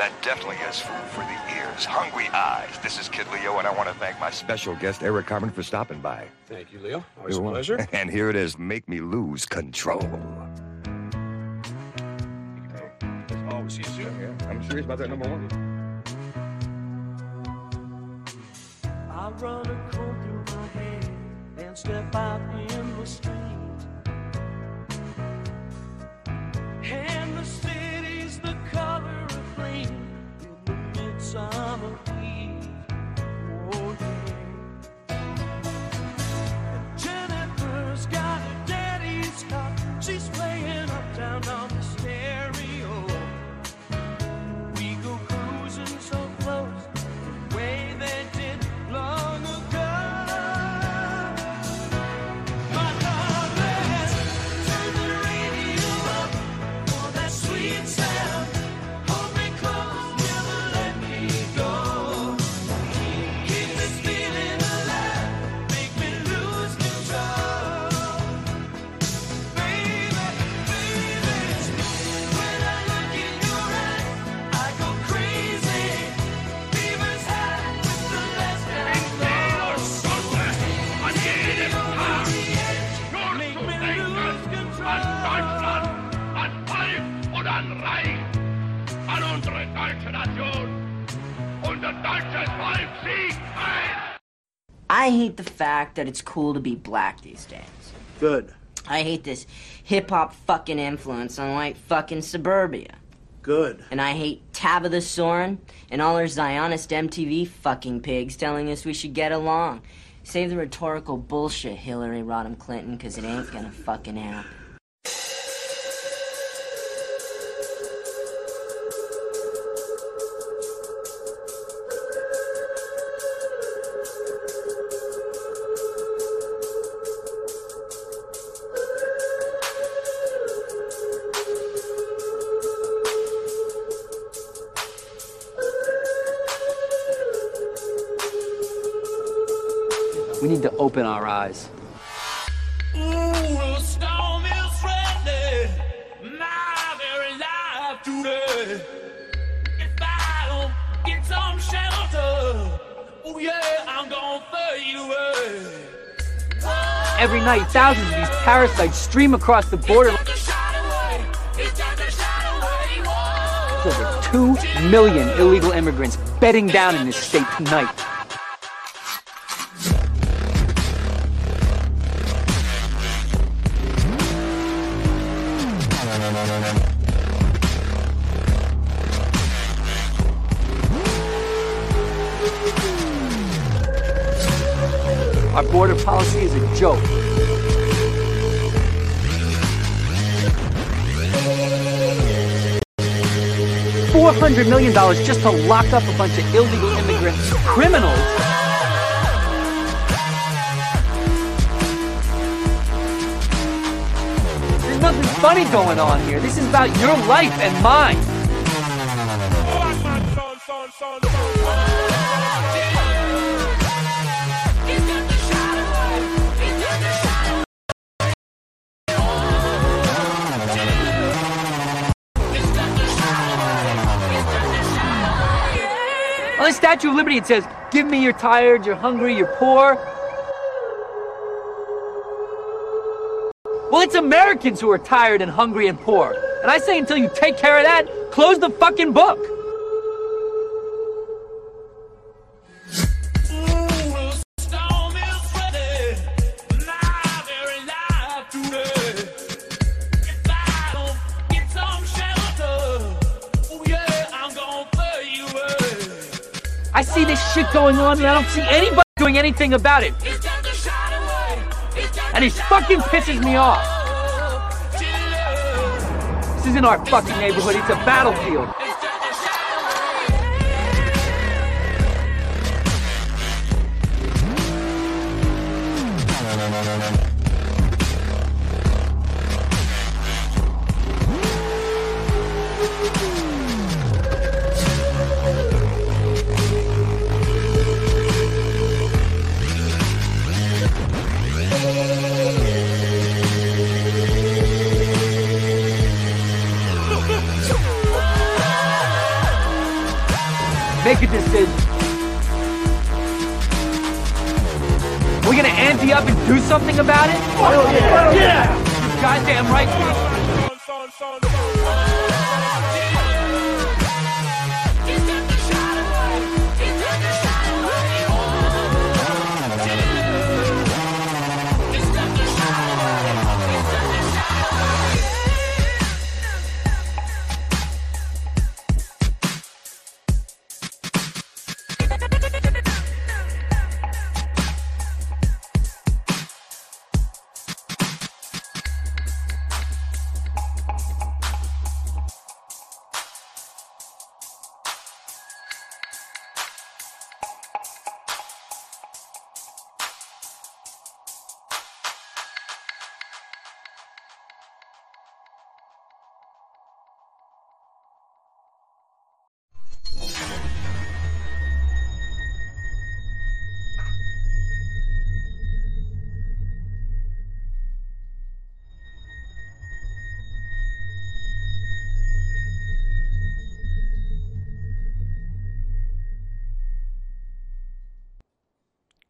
That definitely is food for the ears. Hungry eyes. This is Kid Leo, and I want to thank my special guest, Eric Carmen, for stopping by. Thank you, Leo. Always a You're welcome. pleasure. And here it is Make Me Lose Control. Oh, see you soon. I'm serious about that number one. I run a comb through my hair and step out in the street. Fact that it's cool to be black these days. Good. I hate this hip hop fucking influence on white fucking suburbia. Good. And I hate Tabitha Soren and all her Zionist MTV fucking pigs telling us we should get along. Save the rhetorical bullshit, Hillary Rodham Clinton, because it ain't gonna fucking happen. Gonna fade away. Every night, thousands of these parasites stream across the border. Over 2 million illegal immigrants bedding down in this state tonight. Border policy is a joke. Four hundred million dollars just to lock up a bunch of illegal immigrants, criminals. There's nothing funny going on here. This is about your life and mine. It says, Give me you're tired, you're hungry, you're poor. Well, it's Americans who are tired and hungry and poor. And I say until you take care of that, close the fucking book. see this shit going on, and I don't see anybody doing anything about it. And he fucking pisses me off. This isn't our fucking neighborhood, it's a battlefield. No, no, no, at this, Sid. We're gonna ante up and do something about it? yeah! Goddamn right.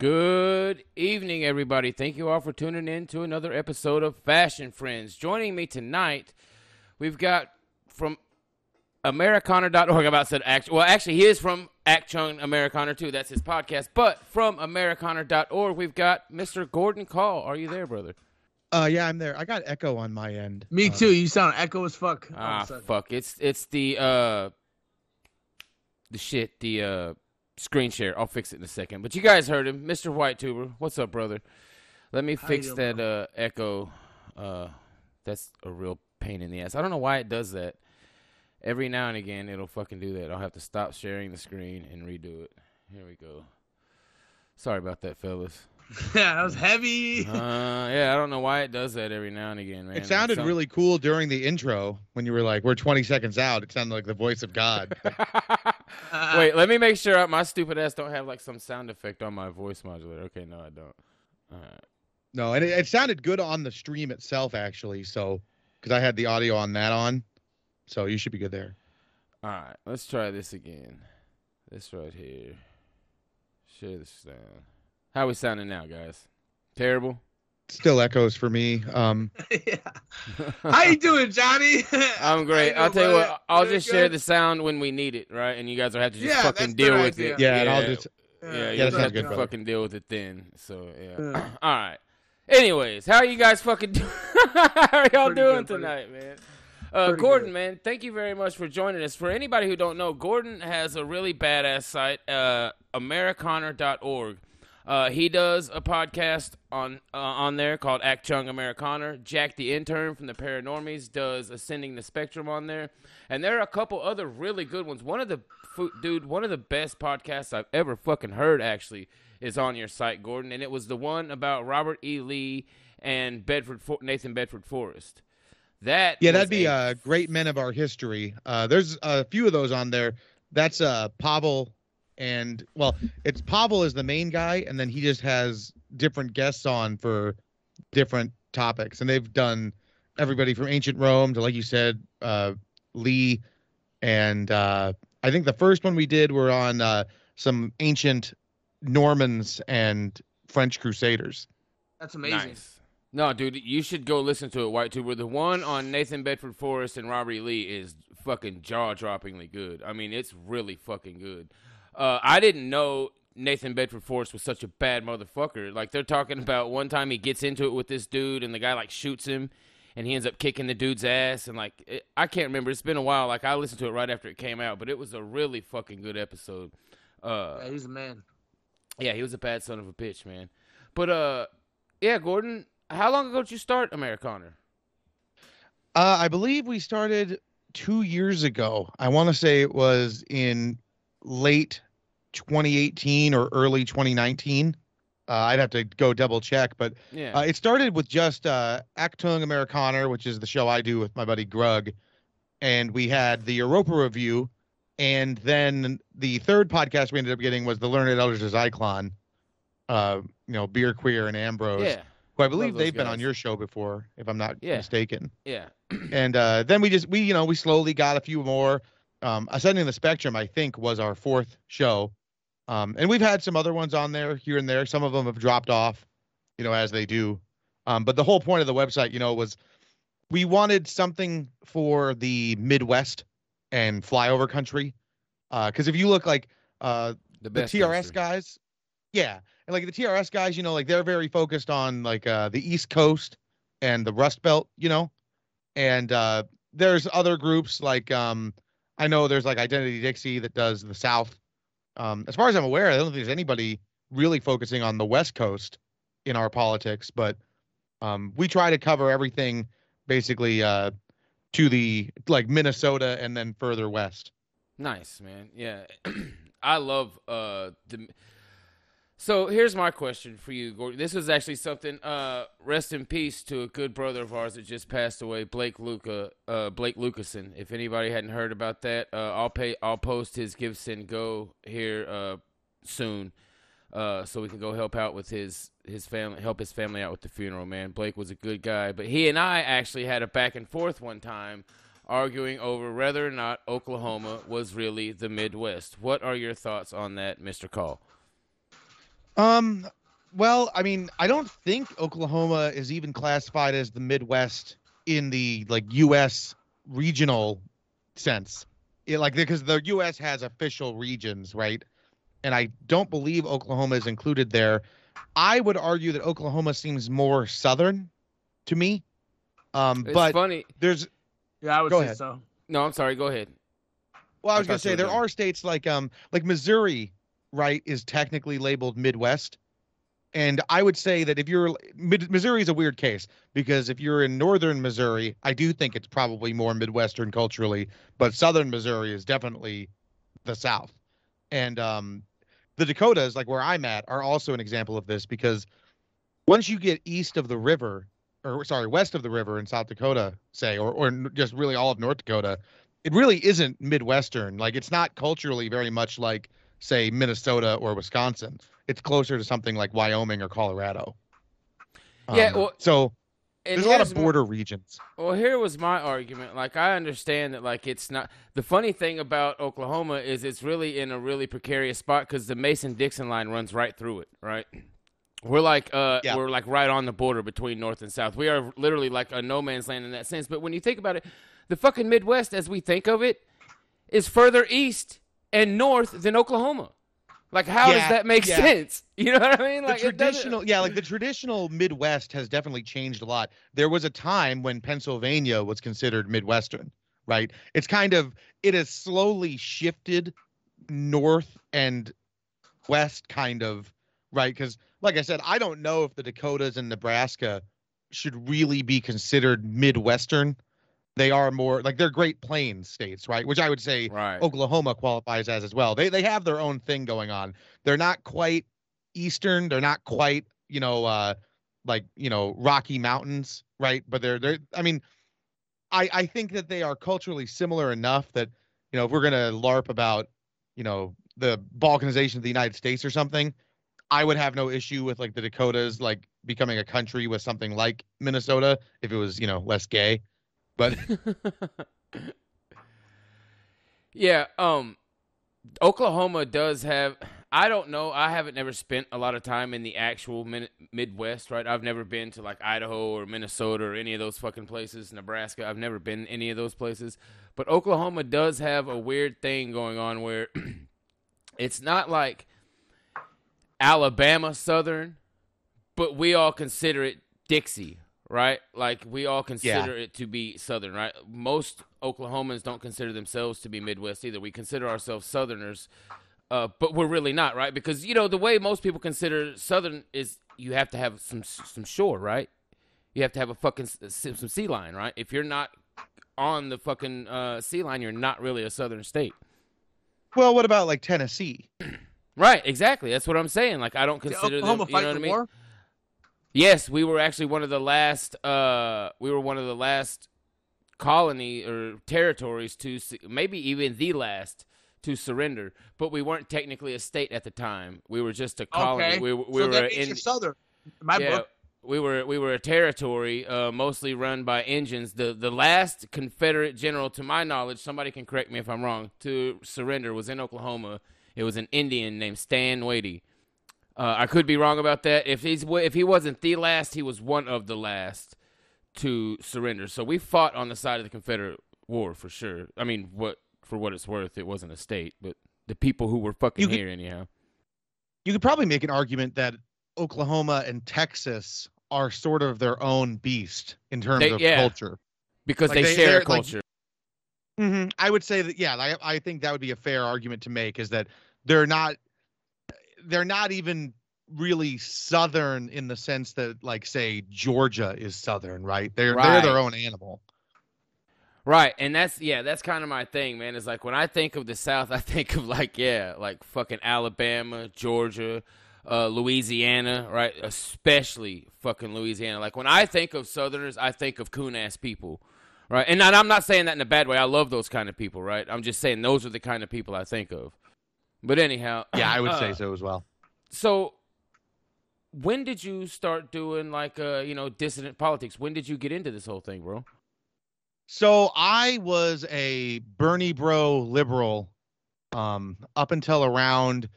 Good evening, everybody. Thank you all for tuning in to another episode of Fash & Friends. Joining me tonight, we've got from Amerikaner.org. I about said act. Well, actually, he is from Achtung Amerikaner too. That's his podcast. But from Amerikaner.org, we've got Mr. Gordon Kahl. Are you there, brother? Uh, yeah, I'm there. I got echo on my end. Me Uh, too. You sound echo as fuck. all of a Ah, fuck. It's it's the uh the shit the uh screen share. I'll fix it in a second. But you guys heard him, Mr. Whitetuber. What's up, brother? Let me How fix that uh echo. Uh, that's a real pain in the ass. I don't know why it does that. Every now and again, it'll fucking do that. I'll have to stop sharing the screen and redo it. Here we go. Sorry about that, fellas. yeah, that was heavy. Uh, yeah, I don't know why it does that every now and again, man. It sounded Some- really cool during the intro when you were like, "We're 20 seconds out." It sounded like the voice of God. Wait, let me make sure I- my stupid ass don't have like some sound effect on my voice modulator. Okay, no, I don't. All right. no, and it, it sounded good on the stream itself, actually. So, because I had the audio on that on, so you should be good there. All right, let's try this again. This right here. Share the down. How we sounding now, guys? Terrible. Still echoes for me. Um, yeah. How you doing, Johnny? I'm great. I'll tell you buddy? what. I'll Doing just share the sound when we need it, right? And you guys will have to just Yeah, fucking deal with idea. it. yeah, yeah, and I'll just Yeah, Yeah, you just have good, to brother. fucking deal with it then. So yeah. Yeah. All right. Anyways, how are you guys fucking doing? how are y'all Pretty doing good, tonight, man? Uh, Gordon, good. man, thank you very much for joining us. For anybody who don't know, Gordon has a really badass site, uh, Amerikaner.org. Uh, he does a podcast on uh, on there called Achtung Amerikaner. Jack the intern from the Paranormies does Ascending the Spectrum on there, and there are a couple other really good ones. One of the dude, one of the best podcasts I've ever fucking heard actually is on your site, Gordon, and it was the one about Robert E. Lee and Bedford For- Nathan Bedford Forrest. That yeah, that'd be a uh, great men of our history. Uh, there's a few of those on there. That's uh, Pavel, and well, it's Pavel is the main guy, and then he just has different guests on for different topics, and they've done everybody from ancient Rome to, like you said, uh, Lee, and uh, I think the first one we did were on uh, some ancient Normans and French Crusaders. That's amazing. Nice. No, dude, you should go listen to it, Whitetuber. The one on Nathan Bedford Forrest and Robert E. Lee is fucking jaw droppingly good. I mean, it's really fucking good. Uh, I didn't know Nathan Bedford Forrest was such a bad motherfucker. Like they're talking about one time he gets into it with this dude and the guy like shoots him and he ends up kicking the dude's ass and like it, I can't remember. It's been a while. Like I listened to it right after it came out, but it was a really fucking good episode. Uh, Yeah, he's a man. yeah, he was a bad son of a bitch, man. But uh, yeah, Gordon, how long ago did you start Amerikaner? Uh, I believe we started two years ago. I want to say it was in late 2018 or early 2019. Uh, I'd have to go double check, but Yeah, uh, it started with just uh, Achtung Amerikaner, which is the show I do with my buddy Grug, and we had the Europa review, and then the third podcast we ended up getting was the Learned Elders of Zyklon, uh, you know, Beer Queer and Ambrose, yeah, who I believe they've been on your show before, if I'm not Yeah. mistaken yeah. and uh, then we just we you know we slowly got a few more um, Ascending the Spectrum, I think, was our fourth show. Um, and we've had some other ones on there here and there. Some of them have dropped off, you know, as they do. Um, but the whole point of the website, you know, was we wanted something for the Midwest and flyover country. Because if you look like uh, The the TRS country. guys, yeah, and like the TRS guys, you know, like they're very focused on like uh, the East Coast and the Rust Belt, you know, and uh, there's other groups like um, I know there's like Identity Dixie that does the South. Um, as far as I'm aware, I don't think there's anybody really focusing on the West Coast in our politics, but um, we try to cover everything basically uh, to the like Minnesota and then further west. Nice, man. Yeah. I love uh the So here's my question for you, Gordon. This was actually something uh rest in peace to a good brother of ours that just passed away, Blake Luca uh Blake Lucason. If anybody hadn't heard about that, uh I'll pay I'll post his GiveSendGo here uh soon. Uh, so we can go help out with his his family, help his family out with the funeral. Man, Blake was a good guy, but he and I actually had a back and forth one time, arguing over whether or not Oklahoma was really the Midwest. What are your thoughts on that, Mister Kahl? Um, well, I mean, I don't think Oklahoma is even classified as the Midwest in the like U.S. regional sense. It, like because the U.S. has official regions, right? And I don't believe Oklahoma is included there. I would argue that Oklahoma seems more southern to me. Um, It's but funny. there's Yeah, I would Go say ahead. so. No, I'm sorry. Go ahead. Well, I I was gonna say there are states like um like Missouri, right, is technically labeled Midwest, and I would say that if you're Missouri is a weird case because if you're in northern Missouri, I do think it's probably more Midwestern culturally, but southern Missouri is definitely the South, and um the Dakotas, like where I'm at, are also an example of this because once you get east of the river, or sorry, west of the river in South Dakota, say, or or just really all of North Dakota, it really isn't Midwestern. Like it's not culturally very much like, say, Minnesota or Wisconsin. It's closer to something like Wyoming or Colorado. Yeah, Um, well, so there's a lot of my- border regions. Well, here was my argument. Like, I understand that, like, it's not. The funny thing about Oklahoma is it's really in a really precarious spot because the Mason Dixon line runs right through it, right? We're like, uh, Yeah. we're like right on the border between North and South. We are literally like a no man's land in that sense. But when you think about it, the fucking Midwest, as we think of it, is further east and north than Oklahoma. Like, how does that make yeah. sense? You know what I mean? The Like, doesn't- traditional, yeah, like the traditional Midwest has definitely changed a lot. There was a time when Pennsylvania was considered Midwestern, right? It's kind of it has slowly shifted north and west, kind of, right? Because, like I said, I don't know if the Dakotas and Nebraska should really be considered Midwestern. They are more like they're Great Plains states, right? Which I would say Right. Oklahoma qualifies as as well. They they have their own thing going on. They're not quite eastern. They're not quite you know uh like you know Rocky Mountains, right? But they're they're. I mean, I I think that they are culturally similar enough that you know if we're gonna larp about you know the balkanization of the United States or something, I would have no issue with like the Dakotas like becoming a country with something like Minnesota if it was you know less gay. But Yeah, um Oklahoma does have I don't know. I haven't never spent a lot of time in the actual Midwest, right? I've never been to like Idaho or Minnesota or any of those fucking places, Nebraska. I've never been any of those places. But Oklahoma does have a weird thing going on where it's not like Alabama Southern, but we all consider it Dixie, right? Like we all consider it to be Southern, right? Most Oklahomans don't consider themselves to be Midwest either. We consider ourselves Southerners, uh, but we're really not, right? Because you know the way most people consider Southern is you have to have some some shore, right? You have to have a fucking some sea line, right? If you're not on the fucking uh, sea line, you're not really a Southern state. well, what about like Tennessee? Right, exactly. That's what I'm saying. Like I don't Did consider Oklahoma them. You fight know what the I mean? war? Yes, we were actually one of the last. Uh, we were one of the last colony or territories to, maybe even the last to surrender. But we weren't technically a state at the time. We were just a colony. Okay. We, we so were that means in. Southern. My yeah, book. we were we were a territory uh, mostly run by engines. The the last Confederate general, to my knowledge, somebody can correct me if I'm wrong, to surrender was in Oklahoma. It was an Indian named Stand Watie. Uh, I could be wrong about that. If he's if he wasn't the last, he was one of the last to surrender. So we fought on the side of the Confederate War for sure. I mean, what for what it's worth, it wasn't a state, but the people who were fucking could- here anyhow. You could probably make an argument that Oklahoma and Texas are sort of their own beast in terms They- of yeah. culture. Because Like, they, they- share they're, like, culture. hmm I would say that yeah, I, I think that would be a fair argument to make is that they're not they're not even really southern in the sense that like say Georgia is southern, right? They're they're their own animal. Right, and that's yeah, that's kind of my thing, man. Is like when I think of the South, I think of like yeah, like fucking Alabama, Georgia, uh, Louisiana, right? Especially fucking Louisiana. Like when I think of Southerners, I think of coon ass people, right? And I'm not saying that in a bad way. I love those kind of people, right? I'm just saying those are the kind of people I think of. But anyhow, Yeah, I would uh, say so as well. So, when did you start doing like uh, you know dissident politics? When did you get into this whole thing, bro? So I was a Bernie bro liberal um up until around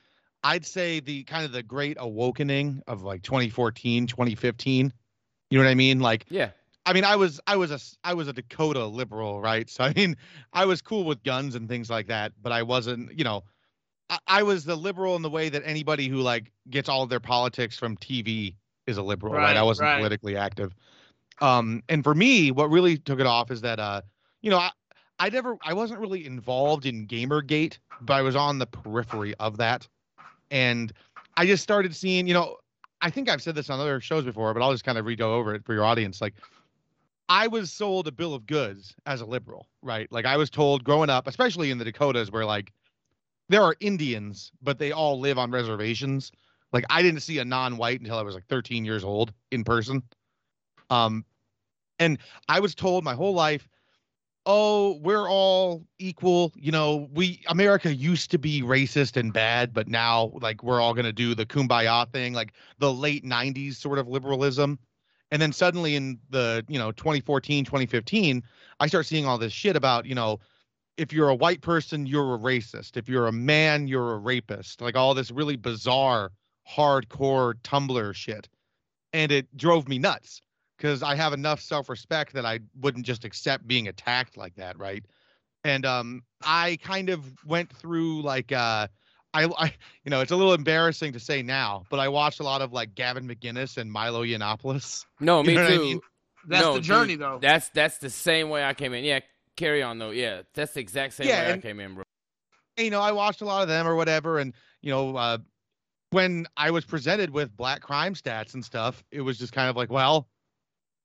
I'd say the kind of the great awakening of like 2014, 2015. You know what I mean? Like Yeah. I mean I was I was a I was a Dakota liberal, right? So I mean I was cool with guns and things like that, but I wasn't, you know, I, I was the liberal in the way that anybody who like gets all of their politics from TV is a liberal, right? Right, I wasn't right. politically active. Um, and for me, what really took it off is that, uh, you know, I, I never, I wasn't really involved in Gamergate, but I was on the periphery of that. And I just started seeing, you know, I think I've said this on other shows before, but I'll just kind of re go over it for your audience. Like, I was sold a bill of goods as a liberal, right? Like, I was told growing up, especially in the Dakotas, where like there are Indians, but they all live on reservations. Like, I didn't see a non white until I was like 13 years old in person. Um, and I was told my whole life, oh, we're all equal. You know, we America used to be racist and bad, but now like we're all gonna do the kumbaya thing, like the late 90s sort of liberalism. And then suddenly in the, you know, 2014, 2015, I start seeing all this shit about, you know, if you're a white person, you're a racist. If you're a man, you're a rapist. Like all this really bizarre, hardcore Tumblr shit. And it drove me nuts because I have enough self-respect that I wouldn't just accept being attacked like that, right? And um, I kind of went through like uh, I, I, you know, it's a little embarrassing to say now, but I watched a lot of like Gavin McInnes and Milo Yiannopoulos. No, You me know what I too. mean? That's No, the journey, dude, though. That's that's the same way I came in. Yeah, carry on though. Yeah, that's the exact same Yeah, way I came in, bro. you know, I watched a lot of them or whatever, and you know, uh, when I was presented with black crime stats and stuff, it was just kind of like, well,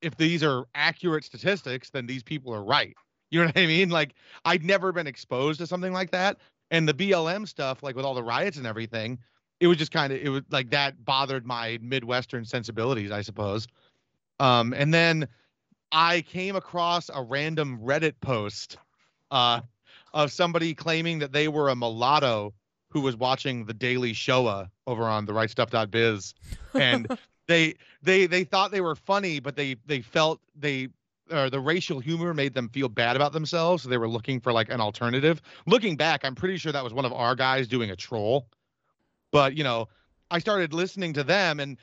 if these are accurate statistics, then these people are right. You know what I mean? Like, I'd never been exposed to something like that, and the BLM stuff, like with all the riots and everything, it was just kind of it was like that bothered my midwestern sensibilities, I suppose. Um, and then I came across a random Reddit post, uh, of somebody claiming that they were a mulatto who was watching the Daily Shoah over on the rightstuff.biz and they they they thought they were funny but they they felt they or the racial humor made them feel bad about themselves. So they were looking for like an alternative. Looking back i'm pretty sure that was one of our guys doing a troll. But you know i started listening to them and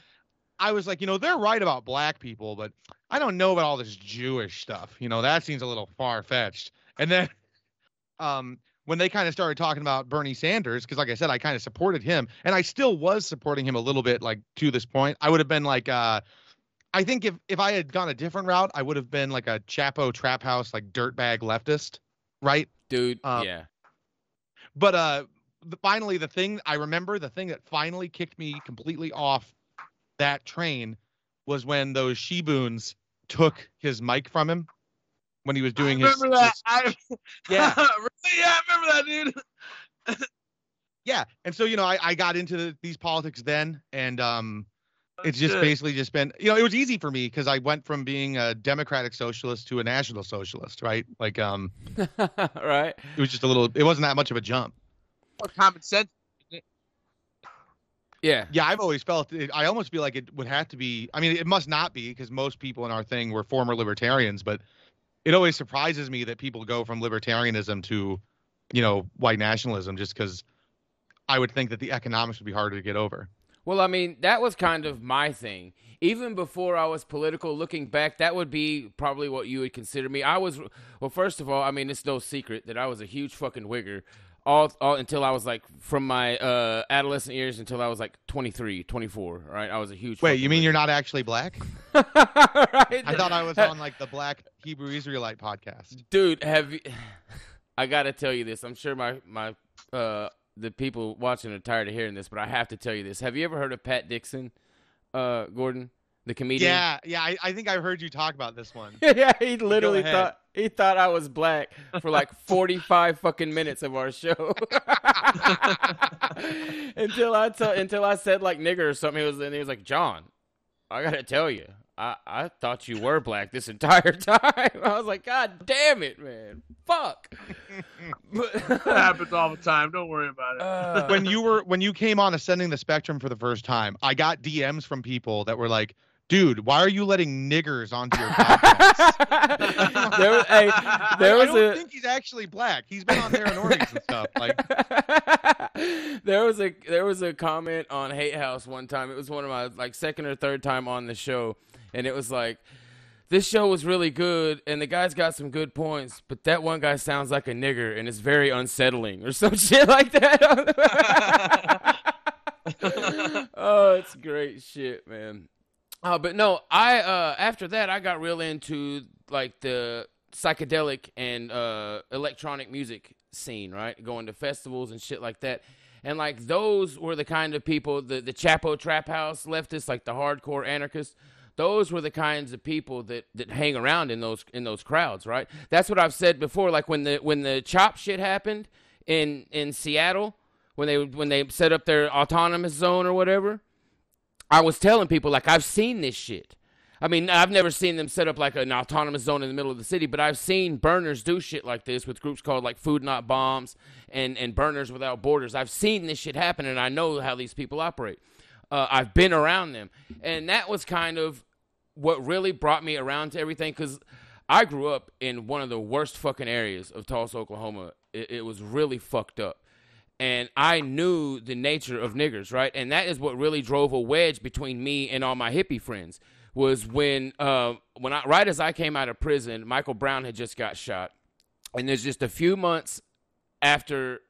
i was like you know they're right about black people but i don't know about all this jewish stuff you know that seems a little far-fetched and then um when they kind of started talking about Bernie Sanders, because like I said, I kind of supported him, and I still was supporting him a little bit, like to this point. I would have been like, uh, I think if if I had gone a different route, I would have been like a Chapo trap house, like dirtbag leftist, right? Dude, Um, yeah. But uh, the, finally, the thing I remember, the thing that finally kicked me completely off that train was when those Shiboons took his mic from him when he was doing I his. that. his- I, yeah. really? Yeah, I remember that, dude. yeah and so you know i, I got into the, these politics then and um it's just Good. basically just been you know it was easy for me because i went from being a democratic socialist to a national socialist right like um right. it was just a little it wasn't that much of a jump More common sense. Yeah. Yeah, I've always felt it. I almost feel like it would have to be. I mean, it must not be because most people in our thing were former libertarians, but it always surprises me that people go from libertarianism to, you know, white nationalism just because I would think that the economics would be harder to get over. Well, I mean, that was kind of my thing. Even before I was political, looking back, that would be probably what you would consider me. I was, well, first of all, I mean, it's no secret that I was a huge fucking wigger. All, all until I was like from my uh, adolescent years until I was like 23, 24, right? I was a huge. Wait, you mean you're not actually black? right? I thought I was on like the Black Hebrew Israelite podcast. dude have you i gotta tell you this i'm sure my my uh the people watching are tired of hearing this but i have to tell you this have you ever heard of pat dixon uh gordon the comedian Yeah, yeah. I, I think I've heard you talk about this one. yeah he literally thought he thought i was black for like 45 fucking minutes of our show until i t- until i said like nigger or something he was and he was like john i gotta tell you I, I thought you were black this entire time. I was like, God damn it, man. Fuck. But- That happens all the time. Don't worry about it. Uh, when you were when you came on ascending the spectrum for the first time, I got DMs from people that were like, "Dude, why are you letting niggers onto your podcast?" there, was- hey, there I was don't a think he's actually black. He's been on there and Organs and stuff. Like, there was a there was a comment on Hate House one time. It was one of my like second or third time on the show, and it was like, "This show was really good, and the guy's got some good points, but that one guy sounds like a nigger, and it's very unsettling, or some shit like that." oh, it's great shit, man. Uh, but no, I uh, after that I got real into like the psychedelic and uh, electronic music scene, right? Going to festivals and shit like that. And like those were the kind of people, the the Chapo Trap House leftists, like the hardcore anarchists. Those were the kinds of people that, that hang around in those in those crowds, right? That's what I've said before. Like when the when the chop shit happened in in Seattle, when they when they set up their autonomous zone or whatever, I was telling people like I've seen this shit. I mean, I've never seen them set up like an autonomous zone in the middle of the city, but I've seen burners do shit like this with groups called like Food Not Bombs and and Burners Without Borders. I've seen this shit happen, and I know how these people operate. Uh, I've been around them, and that was kind of what really brought me around to everything because I grew up in one of the worst fucking areas of Tulsa, Oklahoma. It, it was really fucked up and I knew the nature of niggers, right? And that is what really drove a wedge between me and all my hippie friends. Was when, uh, when I right as I came out of prison, Michael Brown had just got shot, and there's just a few months after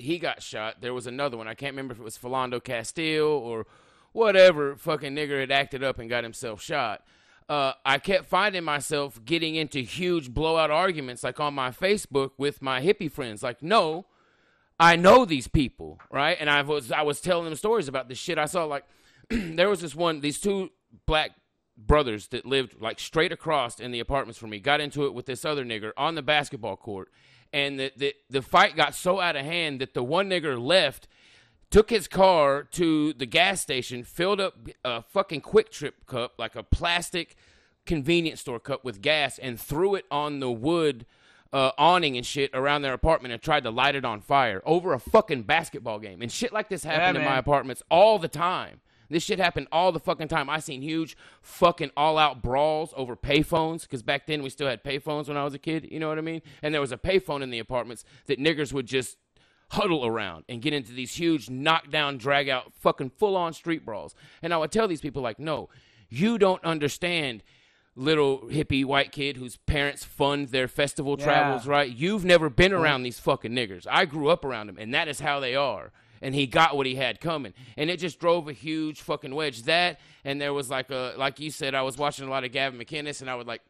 he got shot, there was another one. I can't remember if it was Philando Castile or whatever fucking nigger had acted up and got himself shot. Uh, I kept finding myself getting into huge blowout arguments, like on my Facebook with my hippie friends. Like, no, I know these people, right? And I was I was telling them stories about the shit I saw. Like there was this one, these two black brothers that lived like straight across in the apartments from me got into it with this other nigger on the basketball court, and the the, the fight got so out of hand that the one nigger left. Took his car to the gas station, filled up a fucking QuikTrip cup, like a plastic convenience store cup with gas, and threw it on the wood uh, awning and shit around their apartment and tried to light it on fire over a fucking basketball game. And shit like this happened in my apartments all the time. This shit happened all the fucking time. I seen huge fucking all out brawls over payphones because back then we still had payphones when I was a kid. You know what I mean? And there was a payphone in the apartments that niggers would just huddle around and get into these huge knockdown, drag out, fucking full on street brawls. And I would tell these people, like, no, you don't understand, little hippie white kid whose parents fund their festival travels, right? You've never been around these fucking niggers. I grew up around them, and that is how they are. And he got what he had coming, and it just drove a huge fucking wedge. That, and there was like a, like you said, I was watching a lot of Gavin McInnes, and I would like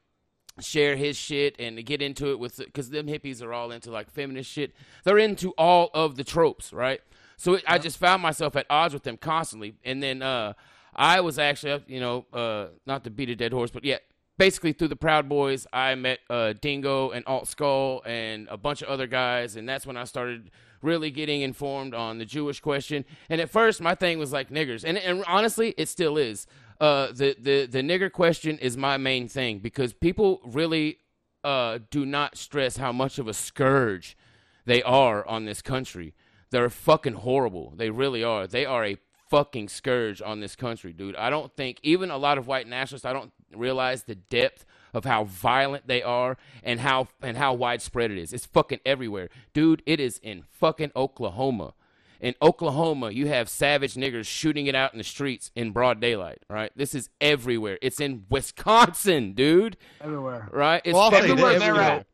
share his shit and get into it with because them hippies are all into like feminist shit. They're into all of the tropes, right? So it, I just found myself at odds with them constantly, and then uh, I was actually, you know, uh, not to beat a dead horse, but yeah, basically through the Proud Boys, I met uh, Dingo and Alt Skull and a bunch of other guys, and that's when I started really getting informed on the Jewish question. And at first, my thing was like niggers, and and honestly, it still is. Uh, the the the nigger question is my main thing because people really uh, do not stress how much of a scourge they are on this country. They're fucking horrible. They really are. They are a fucking scourge on this country, dude. I don't think even a lot of white nationalists I don't realize the depth of how violent they are and how and how widespread it is. It's fucking everywhere. Dude, it is in fucking Oklahoma. In Oklahoma, you have savage niggers shooting it out in the streets in broad daylight, right? This is everywhere. It's in Wisconsin, dude. Everywhere. Right? It's Well, I'll say fucking this, Everywhere they're everywhere. at.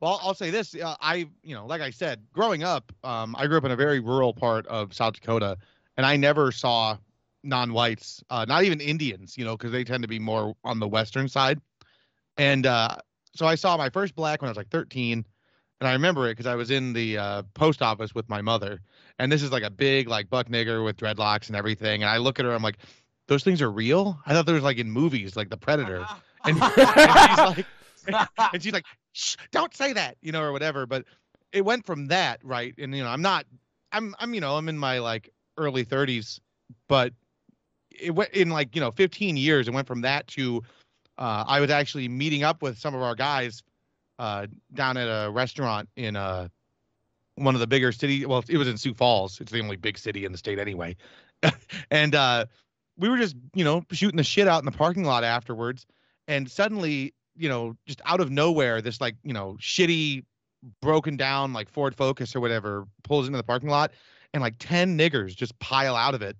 Well, I'll say this: uh, I, you know, like I said, growing up, um, I grew up in a very rural part of South Dakota, and I never saw non-whites, uh, not even Indians, you know, because they tend to be more on the western side. And uh, so I saw my first black when I was like 13, and I remember it because I was in the uh, post office with my mother, and this is like a big like buck nigger with dreadlocks and everything. And I look at her, I'm like, those things are real. I thought there was like in movies, like The Predator, and, and she's like, and she's like, Shh, don't say that, you know, or whatever. But it went from that, right? And you know, I'm not, I'm, I'm, you know, I'm in my like early 30s, but it went in like you know 15 years. It went from that to uh, I was actually meeting up with some of our guys uh, down at a restaurant in uh, one of the bigger city. Well, it was in Sioux Falls. It's the only big city in the state anyway. and uh, we were just, you know, shooting the shit out in the parking lot afterwards. And suddenly, you know, just out of nowhere, this like, you know, shitty, broken down like Ford Focus or whatever pulls into the parking lot and like 10 niggers just pile out of it.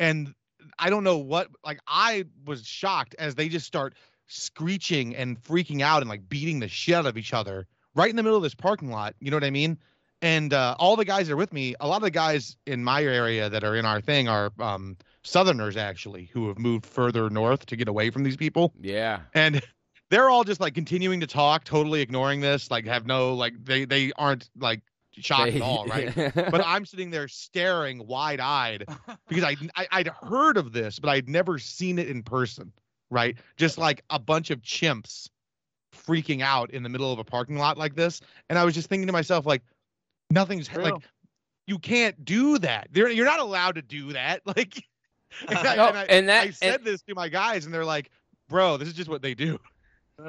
And I don't know what, like, I was shocked as they just start screeching and freaking out and like beating the shit out of each other right in the middle of this parking lot. You know what I mean? And uh, all the guys that are with me, a lot of the guys in my area that are in our thing are um, Southerners actually who have moved further north to get away from these people. Yeah. And they're all just like continuing to talk, totally ignoring this, like have no like they they aren't like shocked They- at all, right? but I'm sitting there staring wide eyed because I, I I'd heard of this, but I'd never seen it in person, right? Just like a bunch of chimps freaking out in the middle of a parking lot like this, and I was just thinking to myself like, nothing's Real. like, you can't do that. They're, you're not allowed to do that, like. And, I, No, and, I, and that- I said this to my guys, and they're like, "Bro, this is just what they do."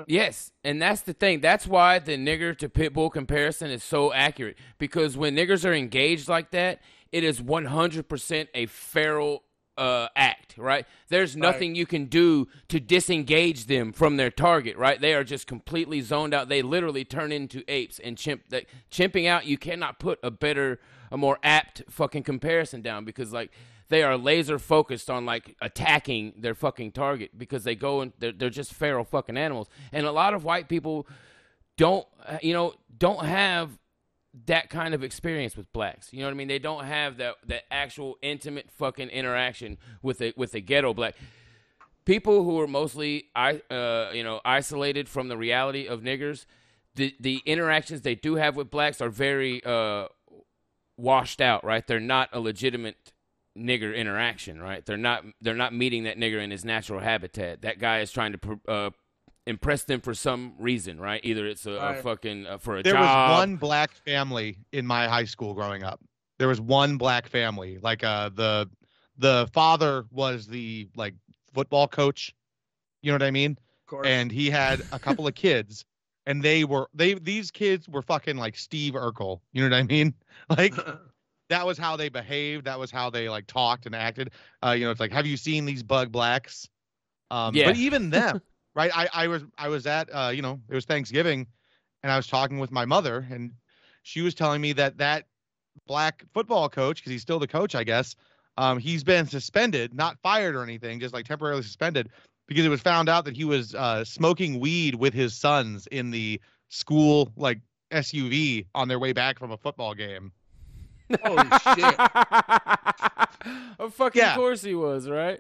Yes, and that's the thing. That's why the nigger to pit bull comparison is so accurate because when niggers are engaged like that, it is 100% a feral uh, act, right? There's nothing you can do to disengage them from their target, right? They are just completely zoned out. They literally turn into apes and chimp. That chimping out, you cannot put a better, a more apt fucking comparison down because like they are laser focused on like attacking their fucking target because they go and they're, they're just feral fucking animals. And a lot of white people don't, you know, don't have that kind of experience with blacks. You know what I mean? They don't have that that actual intimate fucking interaction with a with a ghetto black. People who are mostly I uh you know isolated from the reality of niggers, the the interactions they do have with blacks are very uh washed out, right? They're not a legitimate nigger interaction, right? They're not they're not meeting that nigger in his natural habitat. That guy is trying to pr- uh impress them for some reason, right? Either it's a, a fucking uh, for a There job. was one black family in my high school growing up. There was one black family. Like uh the the father was the like football coach. You know what I mean? Of course. And he had a couple of kids and they were they these kids were fucking like Steve Urkel. You know what I mean? Like that was how they behaved, that was how they like talked and acted. Uh you know, it's like have you seen these bug blacks? Um Yeah. but even them, right? I I was I was at uh you know, it was Thanksgiving and I was talking with my mother, and she was telling me that that black football coach, because he's still the coach, I guess, um, he's been suspended, not fired or anything, just like temporarily suspended, because it was found out that he was uh, smoking weed with his sons in the school like SUV on their way back from a football game. Holy shit. of fucking Yeah. course he was, right?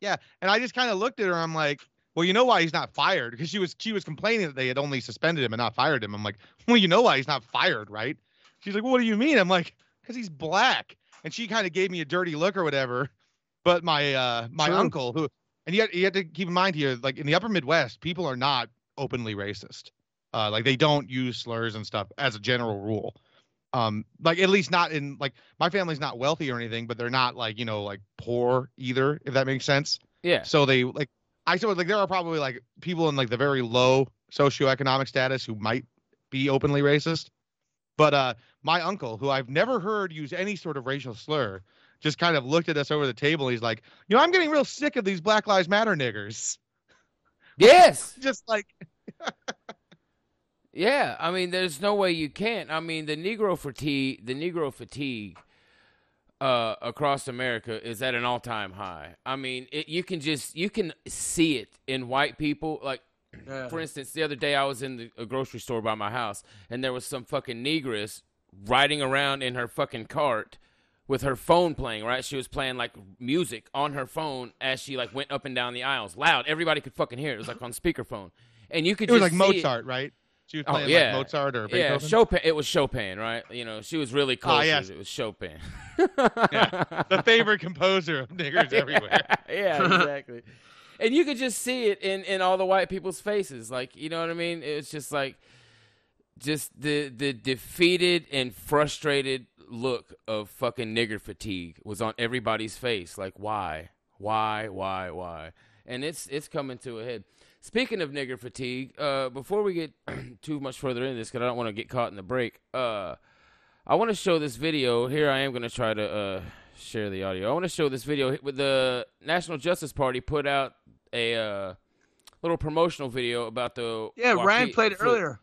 Yeah, and I just kind of looked at her. I'm like, well, you know why he's not fired? Because she was she was complaining that they had only suspended him and not fired him. I'm like, well, you know why he's not fired, right? She's like, well, what do you mean? I'm like, because he's black. And she kind of gave me a dirty look or whatever. But my uh my True. uncle who and you have, you have to keep in mind here, like in the upper Midwest, people are not openly racist. Uh, like they don't use slurs and stuff as a general rule. Um, like at least not in like my family's not wealthy or anything, but they're not like you know like poor either, if that makes sense. Yeah. So they like I suppose like there are probably like people in like the very low socioeconomic status who might be openly racist. But uh, my uncle, who I've never heard use any sort of racial slur, just kind of looked at us over the table. He's like, you know, I'm getting real sick of these Black Lives Matter niggers. Yes. Just like, Yeah, I mean, there's no way you can't. I mean, the Negro fatigue, the Negro fatigue, uh, across America is at an all-time high. I mean, it, you can just you can see it in white people. Like, Yeah. for instance, the other day I was in the, a grocery store by my house, and there was some fucking negress riding around in her fucking cart with her phone playing. Right, she was playing like music on her phone as she like went up and down the aisles, loud. Everybody could fucking hear it. It was like on speakerphone, and you could it was just like see it. Mozart, right? She was Oh, yeah. like Mozart or Yeah, Chopin. It was Chopin, right? You know, she was really close. Ah, yes. It was Chopin. Yeah. the favorite composer of niggers everywhere. yeah, exactly. and you could just see it in in all the white people's faces. Like, you know what I mean? It's just like just the the defeated and frustrated look of fucking nigger fatigue was on everybody's face. Like, why? Why? Why? Why? And it's it's coming to a head. Speaking of nigger fatigue, uh, before we get too much further into this, because I don't want to get caught in the break, uh, I want to show this video. Here I am going to try to uh, share the audio. I want to show this video. With the National Justice Party put out a uh, little promotional video about the Yeah, Rand Joaquin- played it earlier.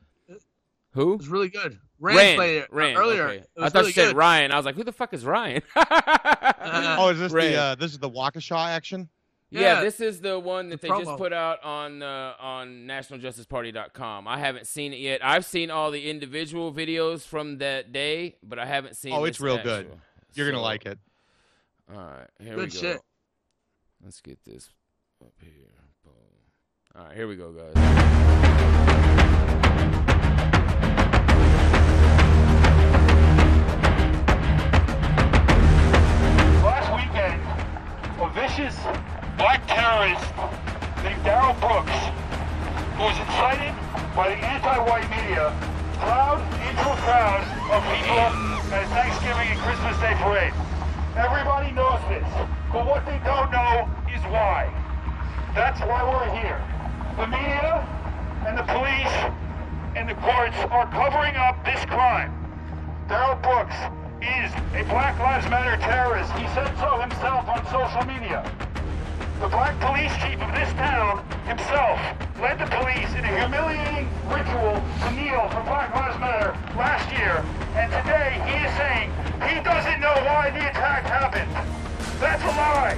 Who? It was really good. Rand, Rand played it uh, Rand, earlier. okay. It I thought really you said good. Ryan. I was like, who the fuck is Ryan? oh, is this Rand. the uh, this is the Waukesha action? Yeah, Yeah, this is the one that the they just put out on uh, on nationaljusticeparty.com. I haven't seen it yet. I've seen all the individual videos from that day, but I haven't seen. Oh, it's this real good. You're gonna like it. All right, here Good we go. Good shit. Let's get this up here. All right, here we go, guys. Last weekend, a vicious black terrorist named Darrell Brooks, who was incited by the anti-white media, plowed into a crowd of people at Thanksgiving and Christmas Day parade. Everybody knows this, but what they don't know is why. That's why we're here. The media and the police and the courts are covering up this crime. Darrell Brooks is a Black Lives Matter terrorist. He said so himself on social media. The black police chief of this town himself led the police in a humiliating ritual to kneel for Black Lives Matter last year. And today he is saying he doesn't know why the attack happened. That's a lie.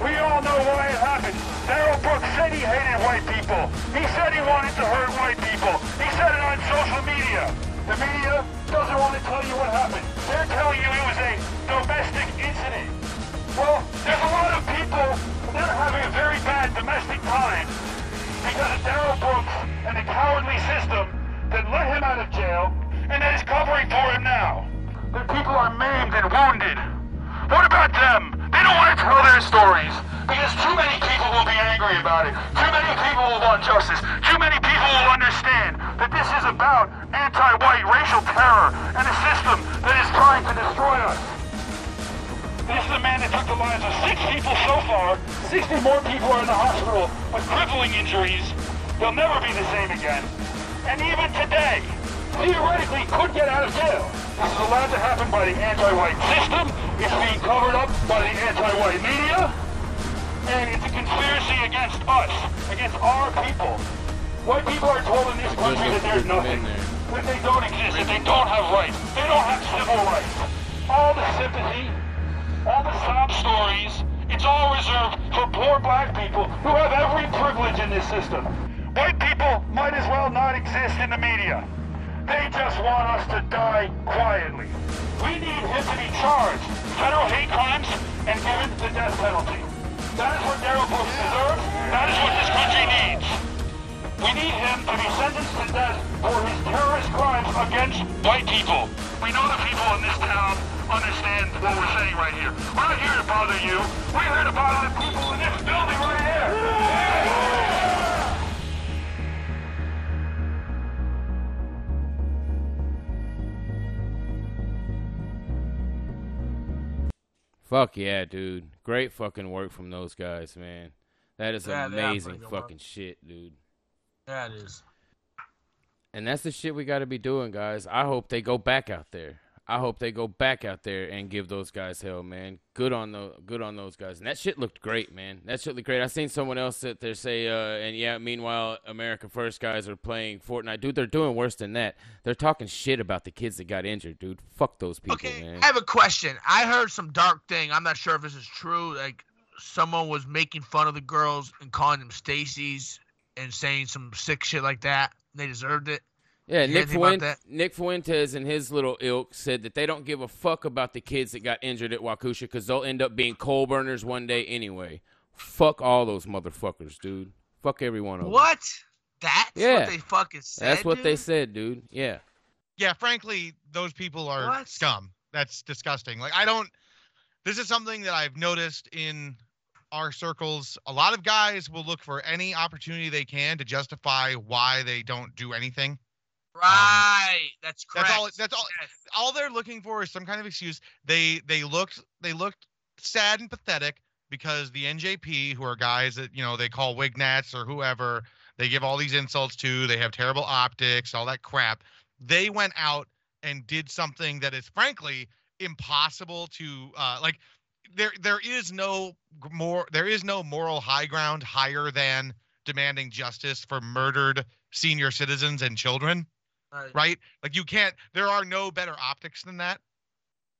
We all know why it happened. Darrell Brooks said he hated white people. He said he wanted to hurt white people. He said it on social media. The media doesn't want to tell you what happened. They're telling you it was a domestic incident. Well, there's a lot of people that are having a very bad domestic time because of Darrell Brooks and the cowardly system that let him out of jail and that is covering for him now. The people are maimed and wounded. What about them? They don't want to tell their stories because too many people will be angry about it. Too many people will want justice. Too many people will understand that this is about anti-white racial terror and a system that is trying to destroy us. This is a man that took the lives of six people so far. 60 more people are in the hospital with crippling injuries. They'll never be the same again. And even today, theoretically could get out of jail. This is allowed to happen by the anti-white system. It's being covered up by the anti-white media. And it's a conspiracy against us, against our people. White people are told in this country that they're nothing, that they don't exist, that they don't have rights, they don't have civil rights. All the sympathy, all the sob stories, it's all reserved for poor black people who have every privilege in this system. White people might as well not exist in the media. They just want us to die quietly. We need him to be charged, federal hate crimes, and given the death penalty. That is what Darrell Brooks deserves. That is what this country needs. We need him to be sentenced to death for his terrorist crimes against white people. We know the people in this town understand what we're saying right here. We're not here to bother you. We're here to bother the people in this building right here. Fuck yeah, dude. Great fucking work from those guys, man. That is Yeah, amazing pretty good work. fucking shit, dude. Yeah, it is. And that's the shit we got to be doing, guys. I hope they go back out there. I hope they go back out there and give those guys hell, man. Good on the good on those guys. And that shit looked great, man. That shit looked great. I seen someone else sit there say, uh, and yeah, meanwhile, America First guys are playing Fortnite. Dude, they're doing worse than that. They're talking shit about the kids that got injured, dude. Fuck those people, Okay, man. I have a question. I heard some dark thing. I'm not sure if this is true. Like someone was making fun of the girls and calling them Stacy's and saying some sick shit like that. They deserved it. Yeah, Nick, anything about Fuentes. Nick Fuentes and his little ilk said that they don't give a fuck about the kids that got injured at Waukesha because they'll end up being coal burners one day anyway. Fuck all those motherfuckers, dude. Fuck every one of them. What? That's Yeah. what they fucking said. That's what they dude? said, dude. Yeah. Yeah, frankly, those people are What? scum. That's disgusting. Like I don't this is something that I've noticed in our circles. A lot of guys will look for any opportunity they can to justify why they don't do anything. Right. that's correct. That's all that's all Yes. all they're looking for is some kind of excuse. They they looked they looked sad and pathetic because the NJP, who are guys that you know they call wignats or whoever, they give all these insults to. They have terrible optics, all that crap. They went out and did something that is frankly impossible to uh, like. There there is no more there is no moral high ground higher than demanding justice for murdered senior citizens and children Right. right? Like you can't. There are no better optics than that.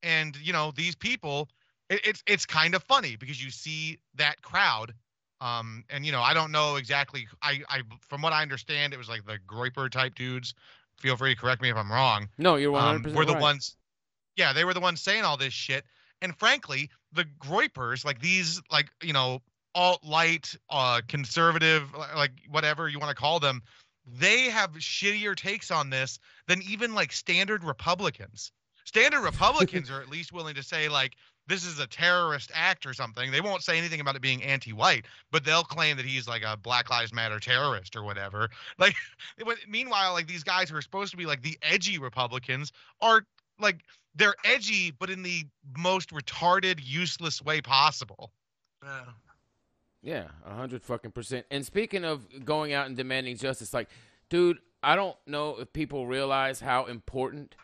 And you know these people, it, it's it's kind of funny because you see that crowd, um, and you know I don't know exactly. I I from what I understand, it was like the Groyper type dudes. Feel free to correct me if I'm wrong. No, you're 100% Um, were the right. ones, yeah, they were the ones saying all this shit. And frankly, the Groypers, like these, like you know, alt light, uh, conservative, like whatever you want to call them, they have shittier takes on this than even like standard Republicans. Standard Republicans are at least willing to say like this is a terrorist act or something. They won't say anything about it being anti-white, but they'll claim that he's like a Black Lives Matter terrorist or whatever. Like, meanwhile, like these guys who are supposed to be like the edgy Republicans are like they're edgy, but in the most retarded, useless way possible. Yeah. Yeah, a hundred fucking percent. And speaking of going out and demanding justice, like, dude, I don't know if people realize how important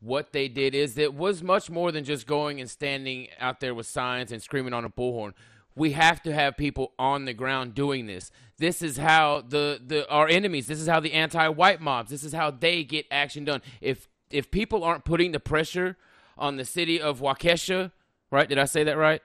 what they did is. It was much more than just going and standing out there with signs and screaming on a bullhorn. We have to have people on the ground doing this. This is how the, the our enemies. This is how the anti-white mobs. This is how they get action done. If if people aren't putting the pressure on the city of Waukesha, right? Did I say that right?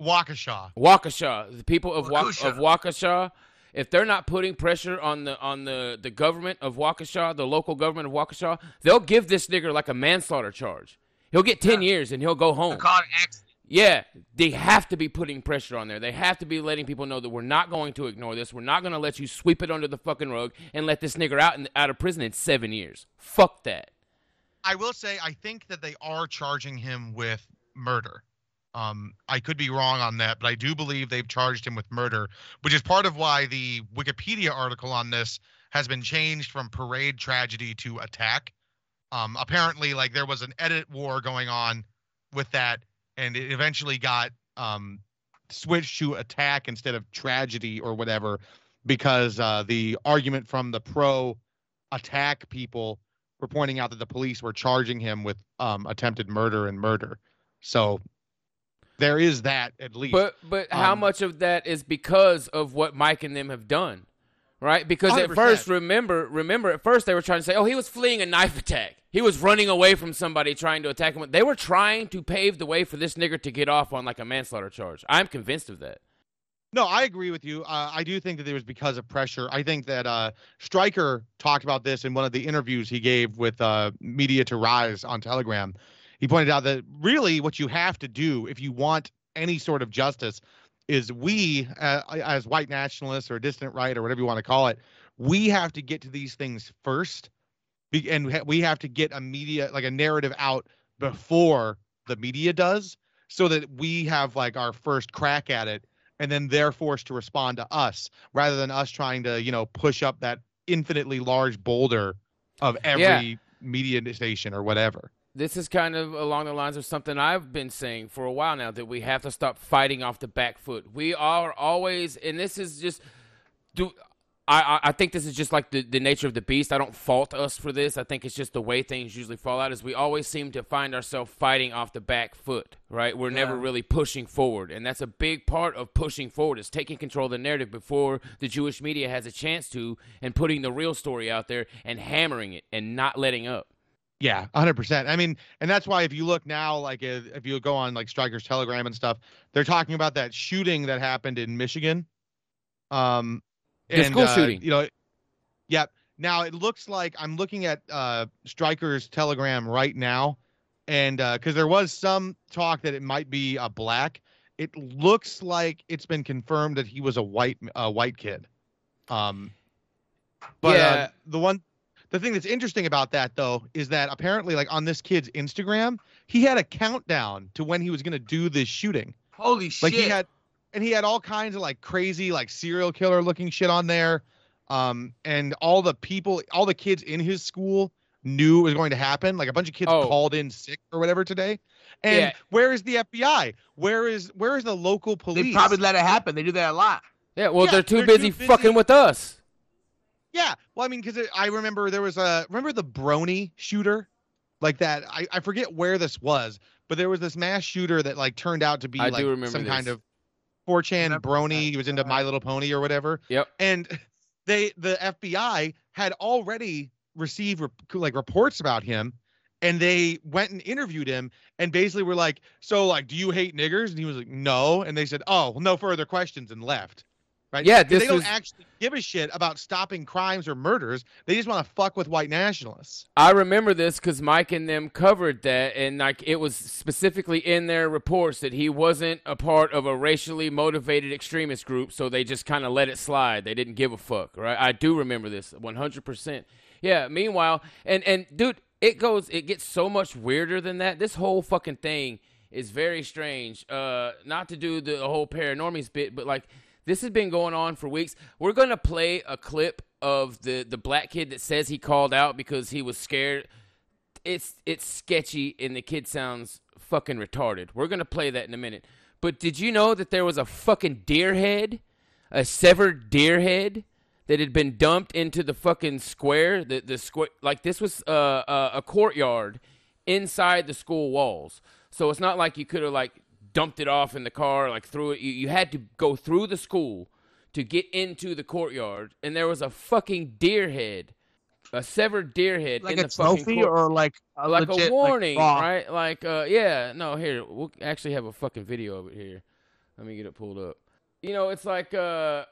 Waukesha. Waukesha, the people of Wa- of Waukesha, if they're not putting pressure on the on the the government of Waukesha, the local government of Waukesha, they'll give this nigger like a manslaughter charge. He'll get ten years and he'll go home. Yeah, they have to be putting pressure on there. They have to be letting people know that we're not going to ignore this. We're not going to let you sweep it under the fucking rug and let this nigger out in, out of prison in seven years. Fuck that. I will say I think that they are charging him with murder. Um, I could be wrong on that, but I do believe they've charged him with murder, which is part of why the Wikipedia article on this has been changed from parade tragedy to attack. Um, apparently, like there was an edit war going on with that, and it eventually got um, switched to attack instead of tragedy or whatever, because uh, the argument from the pro attack people were pointing out that the police were charging him with um, attempted murder and murder. So there is that at least. But but how Um, much of that is because of what Mike and them have done, right? Because at 100%. first, remember, remember, at first they were trying to say, "Oh, he was fleeing a knife attack. He was running away from somebody trying to attack him." They were trying to pave the way for this nigger to get off on like a manslaughter charge. I'm convinced of that. No, I agree with you. Uh, I do think that it was because of pressure. I think that uh, Striker talked about this in one of the interviews he gave with uh, Media to Rise on Telegram. He pointed out that really what you have to do if you want any sort of justice is we, uh, as white nationalists or distant right or whatever you want to call it, we have to get to these things first, and we have to get a media like a narrative out before the media does, so that we have like our first crack at it and then they're forced to respond to us rather than us trying to you know push up that infinitely large boulder of every Yeah. media station or whatever This is kind of along the lines of something I've been saying for a while now that we have to stop fighting off the back foot. We are always, and this is just do. I, I think this is just like the, the nature of the beast. I don't fault us for this. I think it's just the way things usually fall out. Is we always seem to find ourselves fighting off the back foot, right? We're never really pushing forward, and that's a big part of pushing forward is taking control of the narrative before the Jewish media has a chance to, and putting the real story out there and hammering it and not letting up. Yeah, 100%. I mean, and that's why if you look now, like if, if you go on like Strikers Telegram and stuff, they're talking about that shooting that happened in Michigan. Um, The school uh, shooting. You know, yep. Now it looks like I'm looking at uh, Strikers Telegram right now, and because there was some talk that it might be a black, it looks like it's been confirmed that he was a white a white kid. Um, but Yeah. uh, the one the thing that's interesting about that though is that apparently like on this kid's Instagram, he had a countdown to when he was going to do this shooting. Holy shit! Like he had and he had all kinds of like crazy like serial killer looking shit on there. Um and all the people all the kids in his school knew it was going to happen. Like a bunch of kids Oh. called in sick or whatever today. And Yeah. where is the FBI? Where is where is the local police? they probably let it happen. They do that a lot. Yeah, well, Yeah, they're too they're busy too busy- fucking with us. Yeah, well, I mean, because I remember there was a remember the Brony shooter, like that. I, I forget where this was, but there was this mass shooter that like turned out to be I like do remember some kind of 4chan Brony. He was into My Little Pony or whatever. Yep. And they the FBI had already received rep- like reports about him, and they went and interviewed him, and basically were like, "So like, do you hate niggers?" And he was like, "No," and they said, "Oh, no further questions," and left. Right? Yeah, they don't was- actually give a shit about stopping crimes or murders. They just want to fuck with white nationalists. I remember this because Mike and them covered that, and like it was specifically in their reports that he wasn't a part of a racially motivated extremist group, so they just kind of let it slide. They didn't give a fuck, right? I do remember this 100%. Yeah. Meanwhile, and and dude, it goes, it gets so much weirder than that. This whole fucking thing is very strange. Uh, not to do the whole paranormies bit, but like this has been going on for weeks. We're gonna play a clip of the the black kid that says he called out because he was scared. It's it's sketchy and the kid sounds fucking retarded. We're gonna play that in a minute. But did you know that there was a fucking deer head, a severed deer head that had been dumped into the fucking square? The the square like this was uh, uh, a courtyard inside the school walls. So it's not like you could have like dumped it off in the car, like threw it. You, you had to go through the school to get into the courtyard, and there was a fucking deer head, a severed deer head Like in a the fucking trophy court- or like a like legit, a warning, raw? right? Like, uh, yeah, no, here we'll actually have a fucking video of it here. Let me get it pulled up. You know, it's like, uh,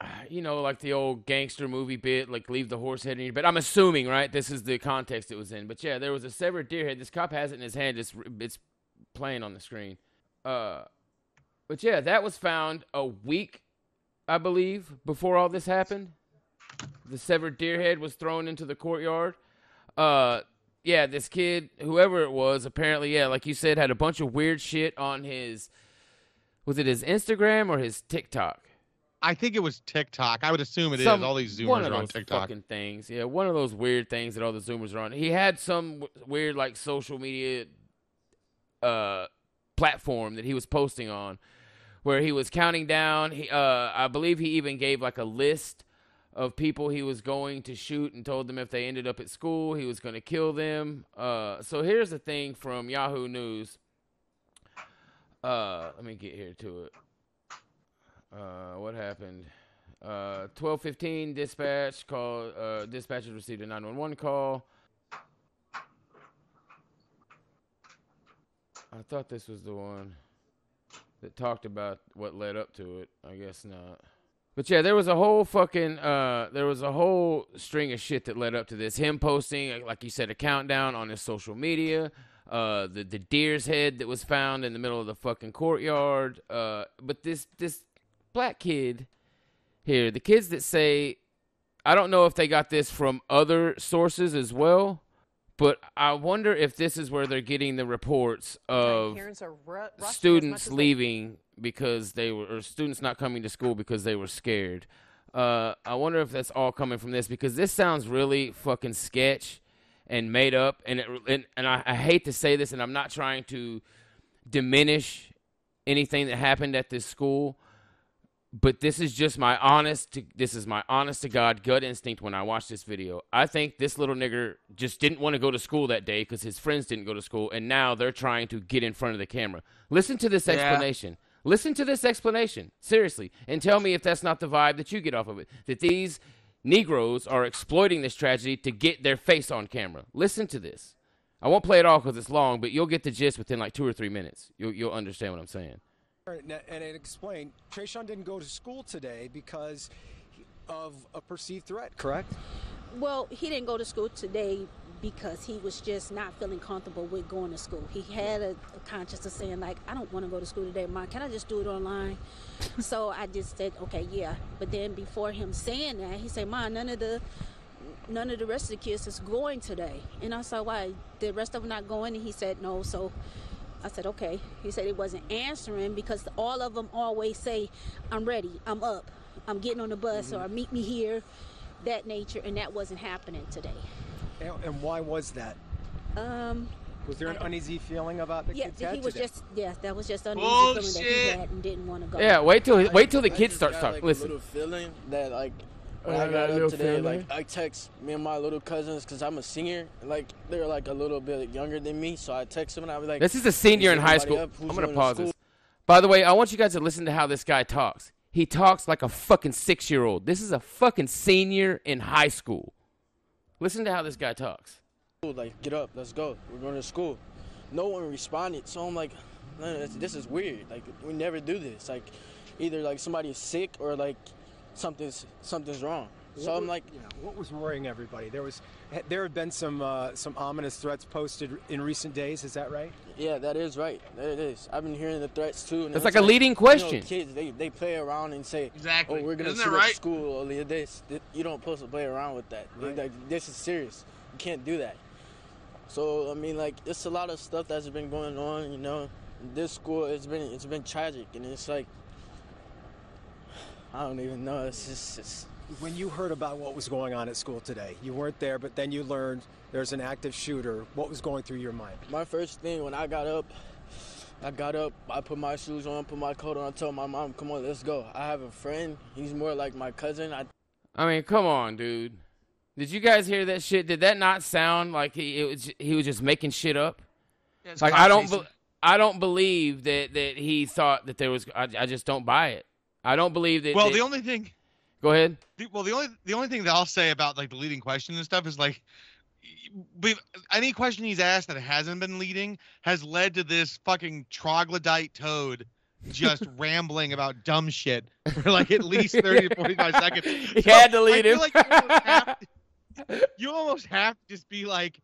you know, like the old gangster movie bit, like leave the horse head in your bed. I'm assuming, right? This is the context it was in, but yeah, there was a severed deer head. This cop has it in his hand. It's it's playing on the screen. Uh, but yeah, that was found a week, I believe, before all this happened. The severed deer head was thrown into the courtyard. Uh, yeah, this kid, whoever it was, apparently, yeah, like you said, had a bunch of weird shit on his. Was it his Instagram or his TikTok? I think it was TikTok. I would assume it is. Some- All these Zoomers one of are on those TikTok. fucking things. Yeah, one of those weird things that all the Zoomers are on. He had some w- weird like social media uh platform that he was posting on where he was counting down. He uh I believe he even gave like a list of people he was going to shoot and told them if they ended up at school, he was going to kill them. Uh so here's the thing from Yahoo News. Uh let me get here to it. Uh, what happened? Uh, twelve fifteen dispatch call. Uh, dispatchers received a nine one one call. I thought this was the one that talked about what led up to it. I guess not. But yeah, there was a whole fucking uh, there was a whole string of shit that led up to this. Him posting, like you said, a countdown on his social media. Uh, the the deer's head that was found in the middle of the fucking courtyard. Uh, but this this black kid here, the kids that say, I don't know if they got this from other sources as well, but I wonder if this is where they're getting the reports of ru- rushing as much students as they- leaving because they were, or students not coming to school because they were scared. Uh, I wonder if that's all coming from this because this sounds really fucking sketch and made up, and it, and, and I, I hate to say this, and I'm not trying to diminish anything that happened at this school, but this is just my honest to, this is my honest to god gut instinct when i watch this video. I think this little nigger just didn't want to go to school that day because his friends didn't go to school and now they're trying to get in front of the camera. Listen to this Yeah. explanation. Listen to this explanation. Seriously. And tell me if that's not the vibe that you get off of it that these negroes are exploiting this tragedy to get their face on camera. Listen to this. I won't play it all because it's long but you'll get the gist within like two or three minutes. You'll, you'll understand what i'm saying And, it explained Trayshawn didn't go to school today because of a perceived threat, correct? Well, he didn't go to school today because he was just not feeling comfortable with going to school. He had a, a conscience of saying like, I don't want to go to school today, Mom. Can I just do it online? so I just said, okay, yeah. But then before him saying that, he said, Mom, none of the none of the rest of the kids is going today. And I said, why? The rest of them not going? And he said, no. So I said, okay. He said he wasn't answering because all of them always say, I'm ready, I'm up, I'm getting on the bus, or meet me here, that nature, and that wasn't happening today. And, and why was that? Um, Was there an I- uneasy feeling about the yeah, kid's he was today? just, yeah, that was just uneasy feeling that he had and didn't want to go. yeah wait till wait till the I kids just start got, talking like, listen A little feeling that like when I got up today, feeling? like I text me and my little cousins because I'm a senior. Like they're like a little bit younger than me, so I text them and I was like, This is a senior in high school. I'm gonna pause school?" this. By the way, I want you guys to listen to how this guy talks. He talks like a fucking six year old. This is a fucking senior in high school. Listen to how this guy talks. Like get up, let's go. We're going to school. No one responded, so I'm like, this- this is weird. Like we never do this. Like either like somebody's sick or like something's something's wrong. So I'm wa- like, yeah, what was worrying everybody? There was, there have been some uh, some ominous threats posted in recent days. Is that right? Yeah, that is right. That it is. I've been hearing the threats too. It's like a leading you know, question. kids, they, they play around and say, Exactly. "Oh, we're gonna Isn't shoot that up right? school or this." Th- You don't supposed to play around with that. Right. Like this is serious. You can't do that. So I mean, like it's a lot of stuff that's been going on. You know, this school it's been it's been tragic, and it's like I don't even know. It's just it's, When you heard about what was going on at school today, you weren't there, but then you learned there's an active shooter. What was going through your mind? my first thing when I got up. I got up, I put my shoes on, put my coat on, I told my mom, come on, let's go. I have a friend, he's more like my cousin. I I mean, come on, dude. Did you guys hear that shit? Did that not sound like he it was, he was just making shit up? Yeah, Like I don't, be, I don't believe that that he thought that there was. I, I just don't buy it. I don't believe that. Well, that- the only thing, go ahead. the, well, the only the only thing that I'll say about like the leading question and stuff is like, any question he's asked that hasn't been leading has led to this fucking troglodyte toad just rambling about dumb shit for like at least 30 to 45 seconds. He So, had to lead him. like you almost have to- you almost have to just be like,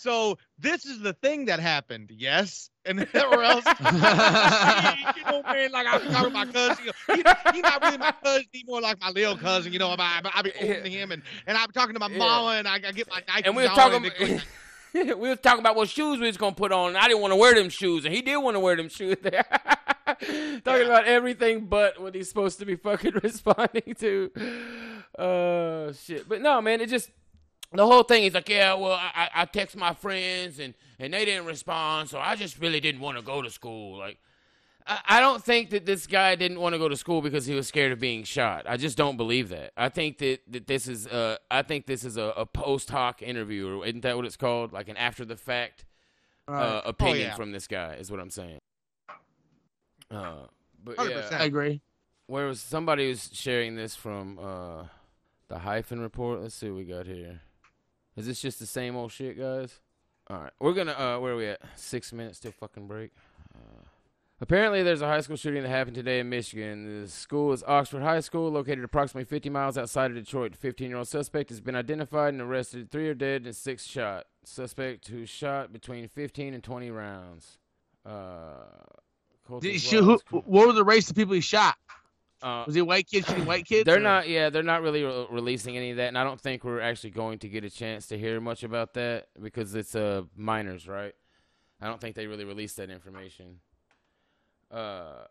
so this is the thing that happened, yes, and or else, you know, man, like I'm talking about cousin. You know, he, he not really my cousin, he more like my little cousin. You know, I, I, I be older than him, and and I'm talking to my Yeah. mama, and I, I get my Nike and we were talking. and we was talking about what shoes we was gonna put on. And I didn't want to wear them shoes, and he did want to wear them shoes. There, talking about everything but what he's supposed to be fucking responding to. Uh, shit. But no, man, it just the whole thing is like, yeah, well, I, I I text my friends and and they didn't respond, so I just really didn't want to go to school. Like, I, I don't think that this guy didn't want to go to school because he was scared of being shot. I just don't believe that. I think that, that this is uh I think this is a, a post hoc interview, or isn't that what it's called? Like an after the fact uh, opinion yeah. from this guy is what I'm saying. Uh, but 100%. yeah, I agree. where was somebody was sharing this from uh the hyphen report? Let's see what we got here. Is this just the same old shit, guys? All right, we're gonna uh where are we at? Six minutes till fucking break. Uh, apparently, there's a high school shooting that happened today in Michigan. The school is Oxford High School, located approximately 50 miles outside of Detroit. 15-year-old suspect has been identified and arrested. Three are dead and six shot. Suspect who shot between 15 and 20 rounds. Uh, Did he shoot, who, what was the race of people he shot? Uh, Was he a white kid shooting white kids? they're or- not. Yeah, they're not really re- releasing any of that, and I don't think we're actually going to get a chance to hear much about that because it's uh minors, right? I don't think they really released that information. Uh,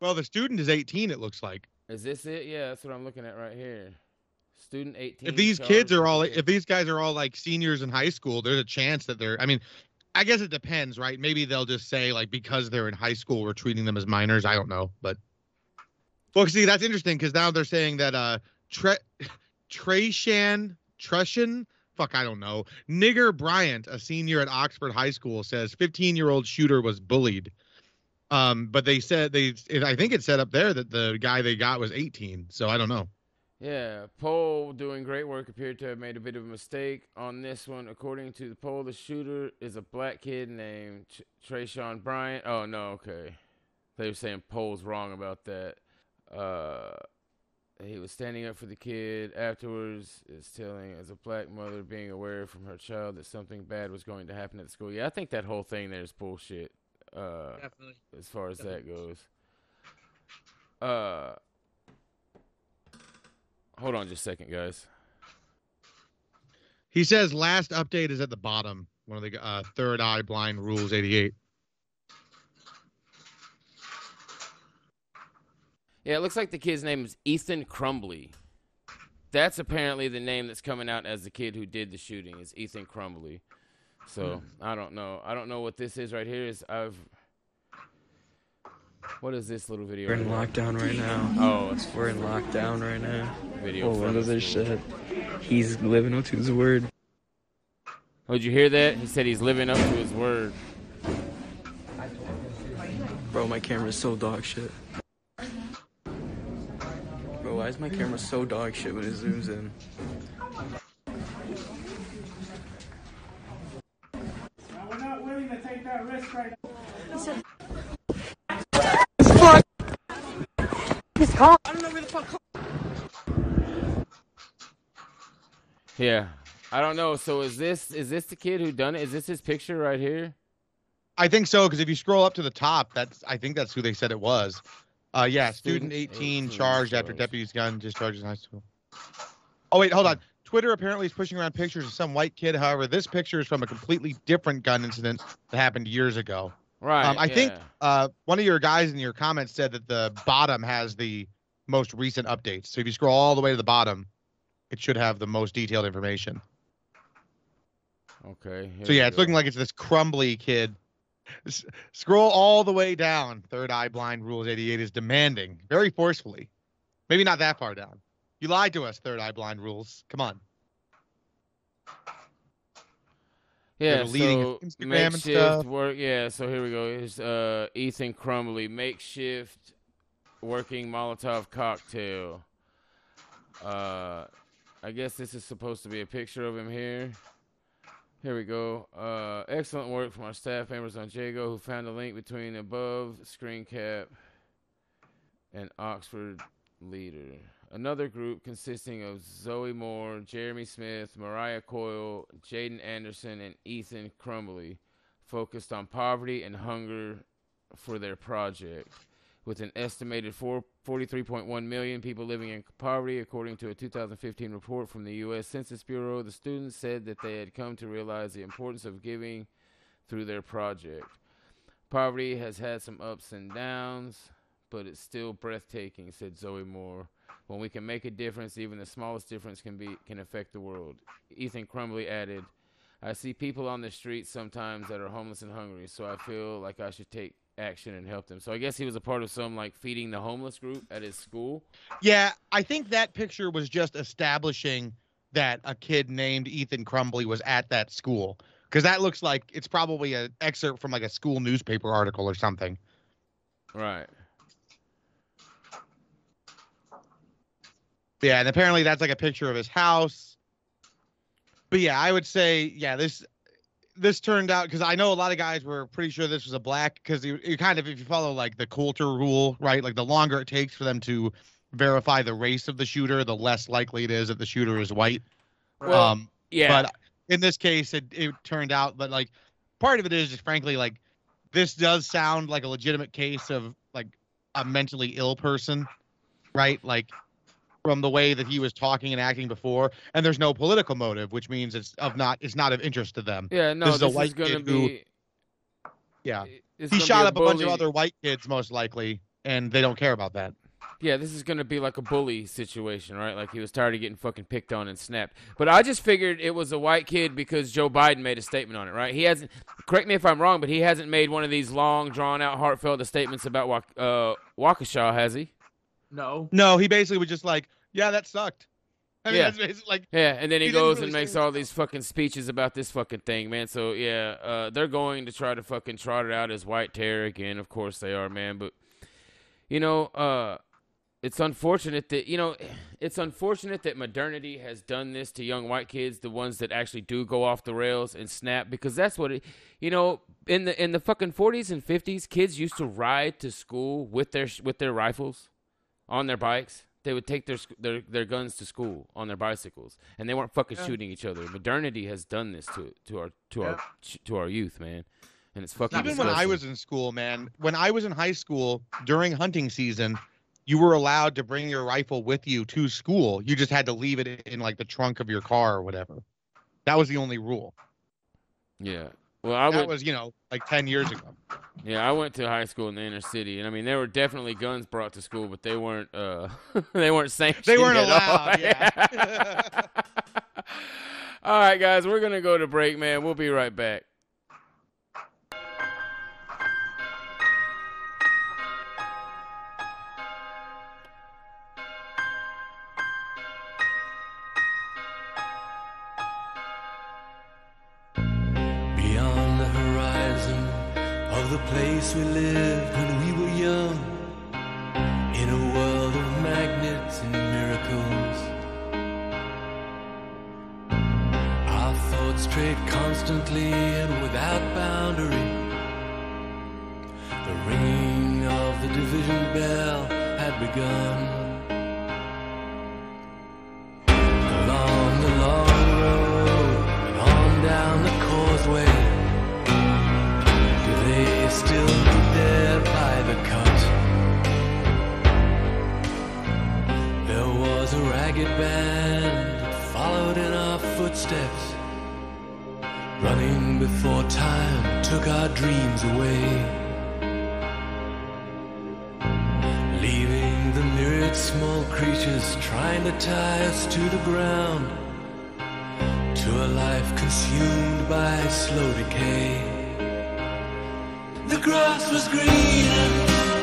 well, the student is 18. It looks like. is this it? Yeah, that's what I'm looking at right here. Student 18. If these kids are all, if these guys are all like seniors in high school, there's a chance that they're. I mean, I guess it depends, right? Maybe they'll just say like because they're in high school, we're treating them as minors. I don't know, but Well, see, that's interesting because now they're saying that uh, Tre- Trayshan Trushan, fuck, I don't know. Nigger Bryant, a senior at Oxford High School, says 15 year old shooter was bullied. Um, but they said they, it, I think it said up there that the guy they got was 18. So I don't know. Yeah, poll doing great work appeared to have made a bit of a mistake on this one. According to the poll, the shooter is a black kid named Trayshawn Bryant. Oh no, okay. They were saying poll's wrong about that. Uh, he was standing up for the kid. Afterwards, is telling as a black mother being aware from her child that something bad was going to happen at school. Yeah, I think that whole thing there is bullshit. Uh, Definitely. as far as that goes. Uh, hold on just a second, guys. He says last update is at the bottom. One of the uh, third eye blind rules 88. Yeah, it looks like the kid's name is Ethan Crumbley. That's apparently the name that's coming out as the kid who did the shooting is Ethan Crumbley. So hmm. I don't know. I don't know what this is right here. Is I've what is this little video? We're in lockdown right now. Oh, it's we're in lockdown right now. Video Oh, look this shit. He's living up to his word. Oh, did you hear that? He said he's living up to his word. Bro, my camera's so dog shit. Bro, why is my camera so dog shit when it zooms in? We're not willing to take that risk right now. He's calm. I don't know where the fuck. Yeah, I don't know. So is this is this the kid who done it? Is this his picture right here? I think so because if you scroll up to the top, that's I think that's who they said it was. Uh, yeah, student, Student 18, 18 charged after deputy's gun discharges in high school. Oh wait, hold on. Twitter apparently is pushing around pictures of some white kid. However, this picture is from a completely different gun incident that happened years ago. Right. Um, I think uh, one of your guys in your comments said that the bottom has the most recent updates. So if you scroll all the way to the bottom, it should have the most detailed information. Okay. So yeah, it's go. looking like it's this Crumbley kid. Scroll all the way down. Third eye blind rules 88 is demanding very forcefully. Maybe not that far down. You lied to us, third eye blind rules. Come on. Yeah, leading so makeshift work. Yeah, so here we go. Is uh, Ethan Crumbley makeshift working Molotov cocktail. Uh, I guess this is supposed to be a picture of him here. Here we go. Uh, excellent work from our staff members on Jago who found a link between above screen cap and Oxford leader. Another group consisting of Zoe Moore, Jeremy Smith, Mariah Coyle, Jaden Anderson, and Ethan Crumbley focused on poverty and hunger for their project. With an estimated four- 43.1 million people living in poverty, according to a 2015 report from the U.S. Census Bureau, the students said that they had come to realize the importance of giving through their project. Poverty has had some ups and downs, but it's still breathtaking, said Zoe Moore. When we can make a difference, even the smallest difference can be can affect the world. Ethan Crumbley added, I see people on the streets sometimes that are homeless and hungry, so I feel like I should take action and help them. So I guess he was a part of some like feeding the homeless group at his school. Yeah, I think that picture was just establishing that a kid named Ethan Crumbley was at that school. Because that looks like it's probably an excerpt from like a school newspaper article or something. Right. Yeah, and apparently that's like a picture of his house. But yeah, I would say yeah, this this turned out because I know a lot of guys were pretty sure this was a black because you, you kind of if you follow like the Coulter rule, right? Like the longer it takes for them to verify the race of the shooter, the less likely it is that the shooter is white. Well, um, yeah. But in this case, it it turned out, but like part of it is just frankly like this does sound like a legitimate case of like a mentally ill person, right? Like from the way that he was talking and acting before, and there's no political motive, which means it's of not it's not of interest to them. Yeah, no, this is this a white is gonna kid who, be yeah, he shot a up a bunch of other white kids most likely, and they don't care about that. Yeah, this is gonna be like a bully situation, right? Like he was tired of getting fucking picked on and snapped. But I just figured it was a white kid because Joe Biden made a statement on it, right? He hasn't. Correct me if I'm wrong, but he hasn't made one of these long, drawn out, heartfelt statements about uh, Waukesha, has he? No. No, he basically was just like, yeah, that sucked. I mean, Yeah. that's basically like, Yeah, and then he, He goes really and makes all these fucking speeches about this fucking thing, man. So yeah, uh, they're going to try to fucking trot it out as white terror again. Of course they are, man. But you know, uh, it's unfortunate that you know, it's unfortunate that modernity has done this to young white kids, the ones that actually do go off the rails and snap, because that's what it. You know, in the in the fucking forties and fifties, kids used to ride to school with their with their rifles on their bikes. They would take their their their guns to school on their bicycles, and they weren't fucking Yeah. shooting each other. Modernity has done this to to our to our to our youth, man, and it's fucking. even when I was in school, man, when I was in high school during hunting season, you were allowed to bring your rifle with you to school. You just had to leave it in like the trunk of your car or whatever. That was the only rule. yeah. Well, I that went, was, you know, like 10 years ago. yeah, I went to high school in the inner city, and I mean, there were definitely guns brought to school, but they weren't uh they weren't sanctioned. They weren't at all. allowed, yeah. all right, guys, we're gonna go to break, man. We'll be right back. Place we lived when we were young, in a world of magnets and miracles. Our thoughts strayed constantly and without boundary. The ringing of the division bell had begun. Ragged band that followed in our footsteps, running before time took our dreams away. Leaving the myriad small creatures trying to tie us to the ground, to a life consumed by slow decay. The grass was green.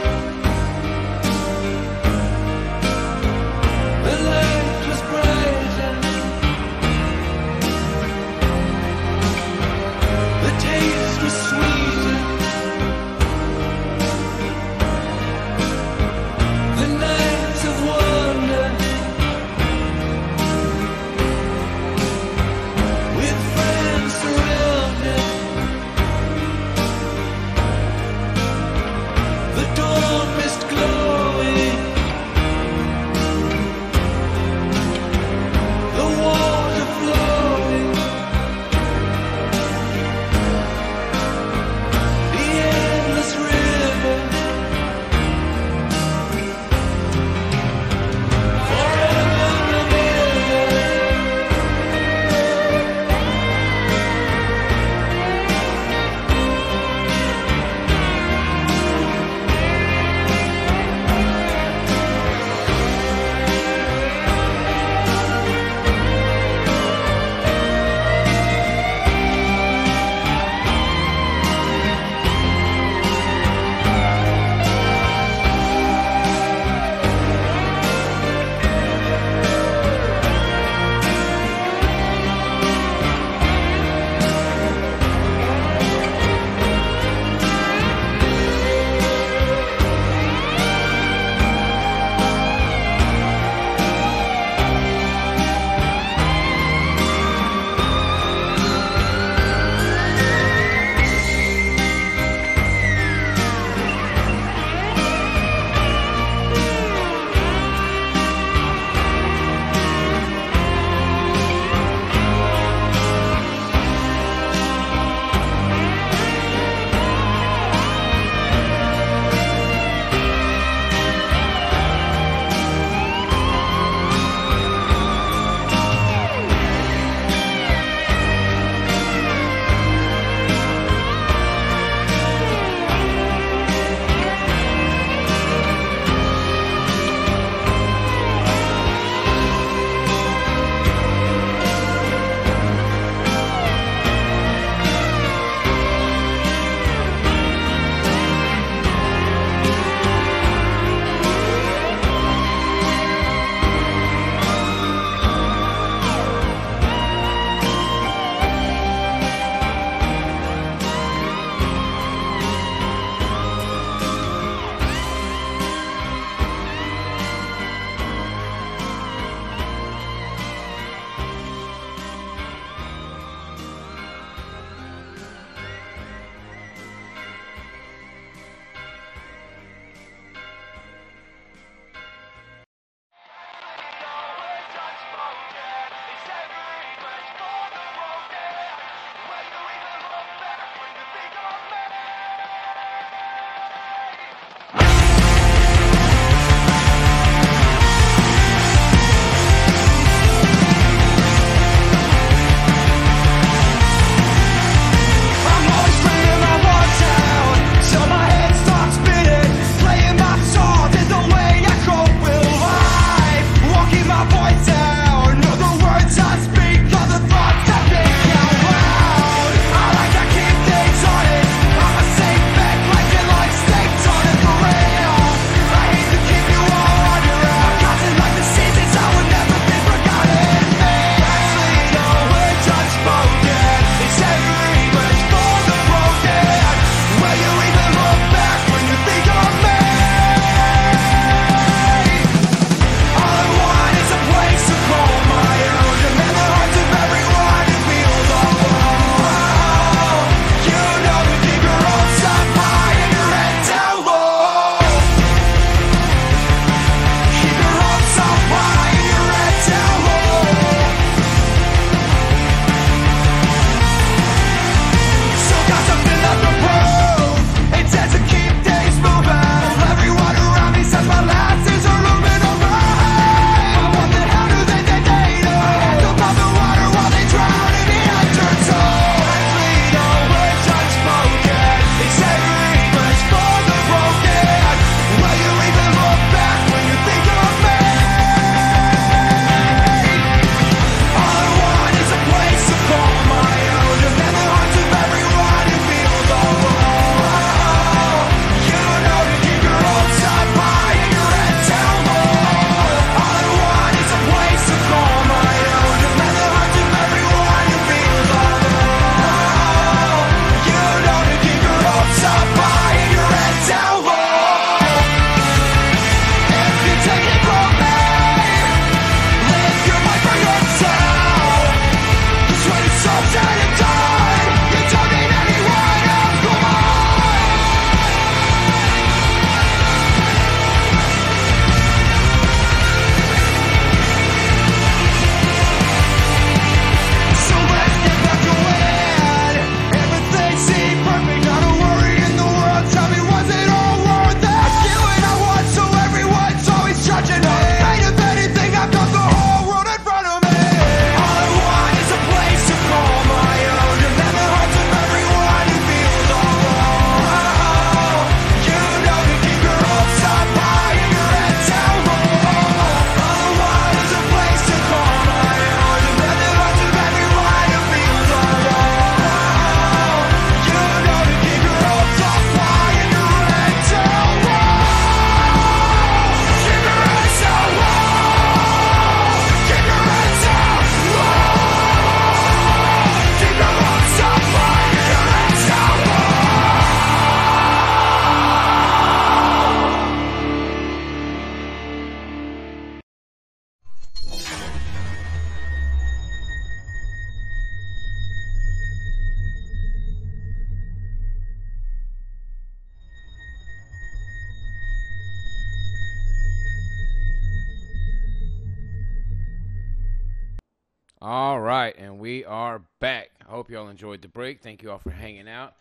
Thank you all for hanging out.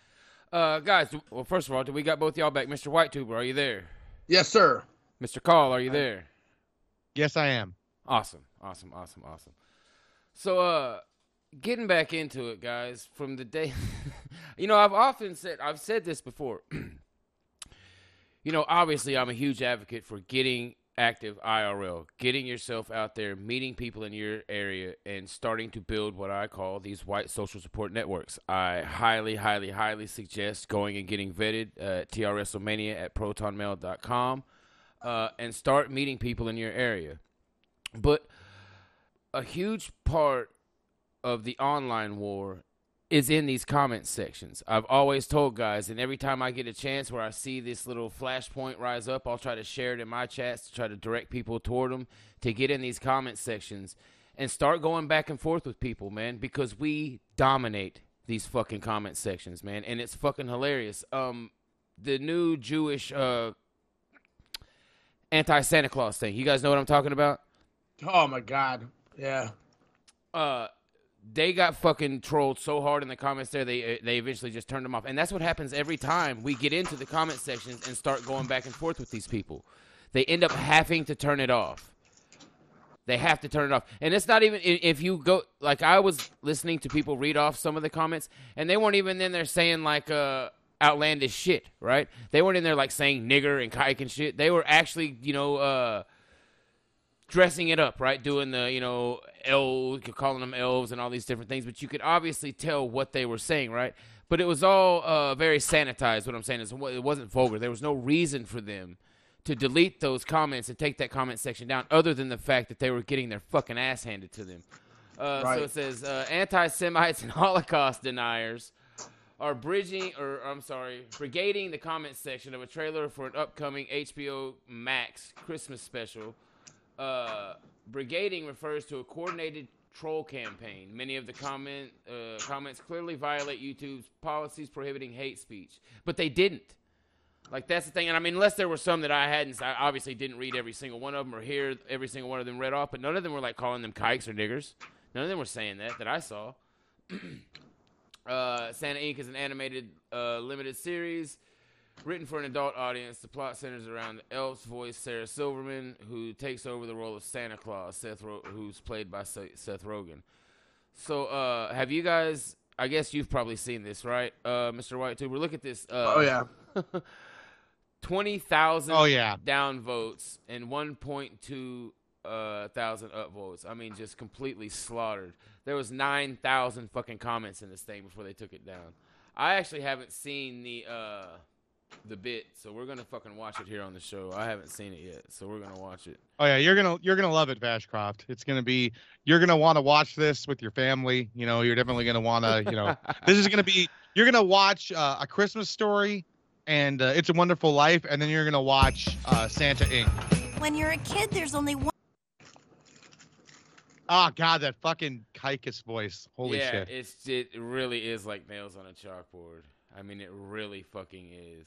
Uh, guys, well, first of all, do we got both y'all back? Mr. White Whitetuber, are you there? Yes, sir. Mr. Kahl, are you there? Yes, I am. Awesome, awesome, awesome, awesome. So, uh, getting back into it, guys, from the day, you know, I've often said, I've said this before. you know, obviously, I'm a huge advocate for getting active IRL, getting yourself out there, meeting people in your area, and starting to build what I call these white social support networks. I highly, highly, highly suggest going and getting vetted at trwrestlemania at protonmail.com uh, and start meeting people in your area. But a huge part of the online war is in these comment sections. I've always told guys, and every time I get a chance where I see this little flashpoint rise up, I'll try to share it in my chats to try to direct people toward them to get in these comment sections and start going back and forth with people, man, because we dominate these fucking comment sections, man, and it's fucking hilarious. Um, the new Jewish uh, anti Santa Claus thing. You guys know what I'm talking about? Oh my god. Yeah. uh they got fucking trolled so hard in the comments there they uh, they eventually just turned them off. And that's what happens every time we get into the comment sections and start going back and forth with these people. They end up having to turn it off. They have to turn it off. And it's not even if you go like i was listening to people read off some of the comments and they weren't even in there saying like uh outlandish shit right? They weren't in there like saying nigger and kike and shit. They were actually you know uh dressing it up, right? Doing the, you know, elves, calling them elves and all these different things, but you could obviously tell what they were saying, right? But it was all uh, very sanitized. What I'm saying is, it wasn't vulgar. There was no reason for them to delete those comments and take that comment section down, other than the fact that they were getting their fucking ass handed to them. Uh, So it says uh, anti-Semites and Holocaust deniers are bridging, or I'm sorry, brigading the comment section of a trailer for an upcoming HBO Max Christmas special. Uh, brigading refers to a coordinated troll campaign. Many of the comment uh, comments clearly violate YouTube's policies prohibiting hate speech, but they didn't. Like that's the thing, and I mean, unless there were some that I hadn't, I obviously didn't read every single one of them or hear every single one of them read off, but none of them were like calling them kikes or niggers. None of them were saying that that I saw. Uh, Santa Inc. is an animated uh, limited series written for an adult audience. The plot centers around the elf's voice, Sarah Silverman, who takes over the role of Santa Claus, Seth Ro- who's played by Seth Rogen. So, uh, have you guys? I guess you've probably seen this, right, uh, Mr. Whitetuber? Look at this. Uh, Oh, yeah. twenty thousand. Oh, yeah. down votes and one point two uh, thousand upvotes. I mean, just completely slaughtered. There was nine thousand fucking comments in this thing before they took it down. I actually haven't seen the uh, the bit, so we're gonna fucking watch it here on the show. I haven't seen it yet, so we're gonna watch it. Oh yeah, you're gonna you're gonna love it, Fashcroft. It's gonna be you're gonna want to watch this with your family. You know, you're definitely gonna want to. You know, this is gonna be you're gonna watch uh, a Christmas story and uh, It's a Wonderful Life, and then you're gonna watch uh, Santa Inc. When you're a kid, there's only one. Oh God, that fucking Kaikus voice. Holy yeah, shit. it's it really is like nails on a chalkboard. I mean, it really fucking is.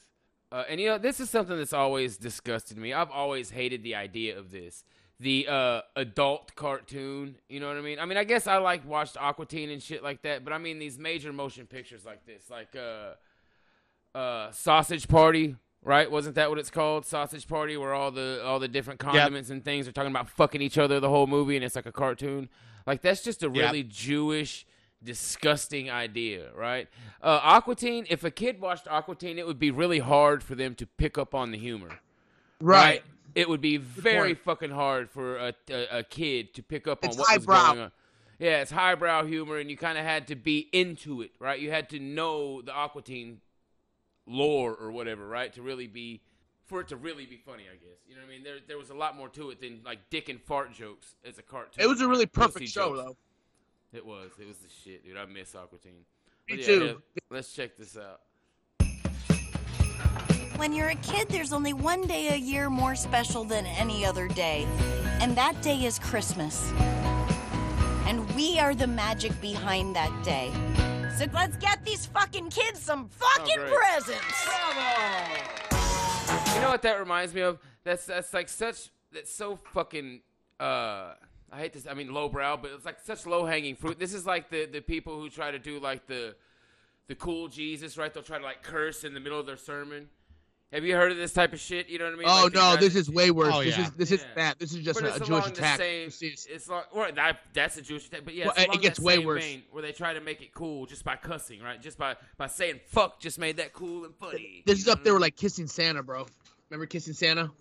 Uh, and you know, this is something that's always disgusted me. I've always hated the idea of this, the uh, adult cartoon. You know what I mean? I mean, I guess I like watched Aqua Teen and shit like that, but I mean these major motion pictures like this, like uh, uh, Sausage Party. Right? Wasn't that what it's called? Sausage Party, where all the all the different condiments and things are talking about fucking each other the whole movie, and it's like a cartoon. Like that's just a Yep. really Jewish, disgusting idea, right? Uh, Aqua Teen. If a kid watched Aqua Teen, it would be really hard for them to pick up on the humor. Right. It would be very fucking hard for a, a, a kid to pick up on It's what was going on. Yeah, it's highbrow humor, and you kind of had to be into it, right? You had to know the Aqua Teen lore or whatever, right? To really be, for it to really be funny, I guess. You know what I mean? There, there was a lot more to it than like dick and fart jokes as a cartoon. It was a really perfect show, jokes. though. It was. It was the shit, dude. I miss Aqua Teen. Me yeah, too. here, let's check this out. When you're a kid, there's only one day a year more special than any other day, and that day is Christmas. And we are the magic behind that day. So let's get these fucking kids some fucking great. presents. You know what that reminds me of? That's that's like such that's so fucking uh I hate this. I mean, lowbrow, but it's like such low hanging fruit. This is like the the people who try to do like the the cool Jesus, right? They'll try to like curse in the middle of their sermon. Have you heard of this type of shit? You know what I mean? Oh Like, no, guys- this is way worse. Oh, this yeah. is this is that. This is just a, it's a Jewish along the attack. same- it's like well, that, that's a Jewish attack, but yeah, Well, it's it gets that way same worse. vein where they try to make it cool just by cussing, right? Just by by saying "fuck" just made that cool and funny. This is up there with like kissing Santa, bro. Remember kissing Santa?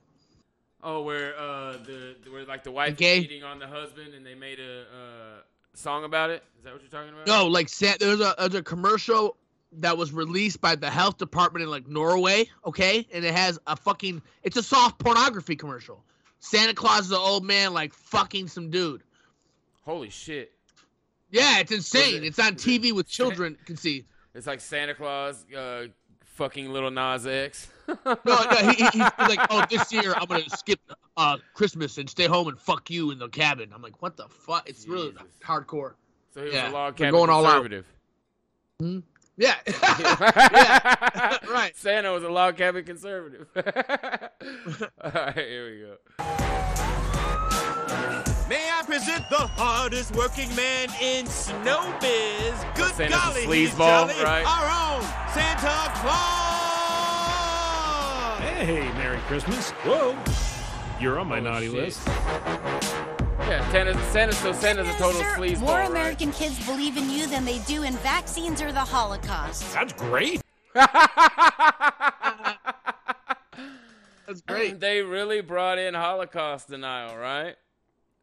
Oh, where uh the where like the wife is gay? cheating on the husband and they made a uh, song about it. Is that what you're talking about? No, like there's a there's a commercial that was released by the health department in like Norway, okay, and it has a fucking it's a soft pornography commercial. Santa Claus is an old man like fucking some dude. Holy shit! Yeah, it's insane. it- it's on TV with children can see. It's like Santa Claus uh, fucking little Nas X. No, no, he, he, he's like, oh, this year I'm gonna skip uh Christmas and stay home and fuck you in the cabin. I'm like, what the fuck? It's really hardcore. So he was Yeah, a log cabin going all out. conservative. Yeah. yeah. right. Santa was a log cabin conservative. all right, here we go. May I present the hardest working man in snowbiz? Good Santa's a golly, he's sleazeball, jolly. right? Our own Santa Claus! Hey, Merry Christmas. Whoa. You're on my oh, naughty shit. list. Yeah, Santa's, Santa's so Santa's a total Sir, sleazeball. more right? American kids believe in you than they do in vaccines or the Holocaust. That's great. That's great. They really brought in Holocaust denial, right?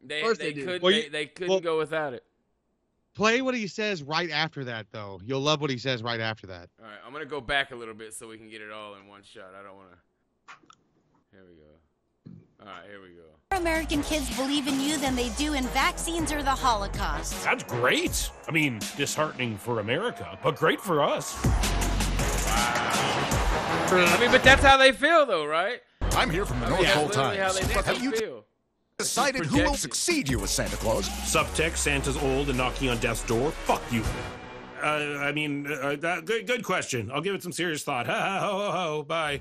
They course they, they couldn't Well, they, you- they couldn't well- go without it. Play what he says right after that, though. You'll love what he says right after that. All right, I'm gonna go back a little bit so we can get it all in one shot. I don't want to. Here we go. All right, here we go. More American kids believe in you than they do in vaccines or the Holocaust. That's great. I mean, disheartening for America, but great for us. I mean, but that's how they feel, though, right? I'm here from the I mean, North that's Pole literally how Times. they fucking Have you feel. Decided who will succeed you as Santa Claus? Subtext: Santa's old and knocking on death's door. Fuck you. Uh, I mean, uh, that, good, good question. I'll give it some serious thought. Ha ha ho ho ho. Bye.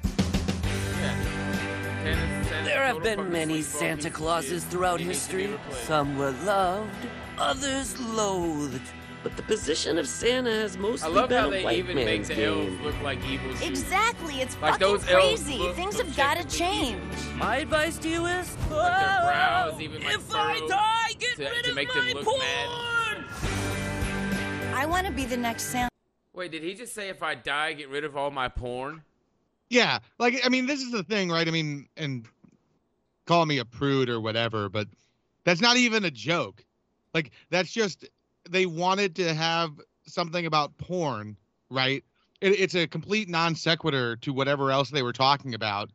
There have been many Santa Clauses throughout history. Some were loved, others loathed. But the position of Santa has I mostly love been how a they white even make man's the elves look like evil. Jews. Exactly, it's Like fucking those crazy. look Things have gotta change. My advice to you is, Like their brows even like if I die, get to, rid to of make my them look porn. mad. I want to be the next Santa. Wait, did he just say if I die, get rid of all my porn? Yeah, like I mean, this is the thing, right? I mean, and call me a prude or whatever, but that's not even a joke. Like that's just they wanted to have something about porn, right? It, it's a complete non sequitur to whatever else they were talking about.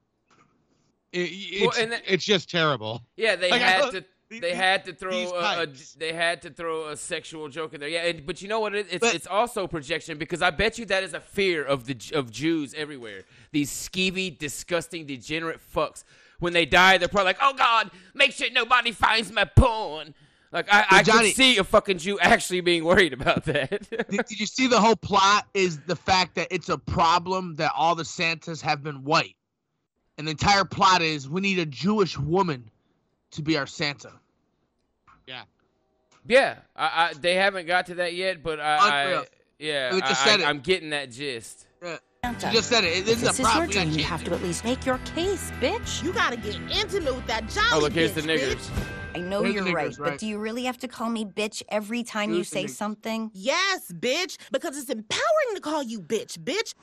It, it's, and that- it's just terrible. Yeah, they Like, had to. They had to throw a, a they had to throw a sexual joke in there. Yeah, and, but you know what? It, it's it's also projection because I bet you that is a fear of the of Jews everywhere. These skeevy, disgusting, degenerate fucks. When they die, they're probably like, "Oh God, make sure nobody finds my porn." Like I, I Johnny- could see a fucking Jew actually being worried about that. did, did you see the whole plot is the fact that it's a problem that all the Santas have been white. And the entire plot is we need a Jewish woman to be our Santa. Yeah. yeah, I, I, they haven't got to that yet, but I, I yeah, They just I, said it. I, I'm getting that gist. Yeah. Santa. You just said it. This If is this a is your problem. Dream, you have to at least make your case, bitch. You gotta get intimate with that jolly Oh look, here's the bitch, niggers. bitch. I know Here's you're right, niggers, but do you really have to call me bitch every time you say niggers. something? Yes, bitch, because it's empowering to call you bitch, bitch.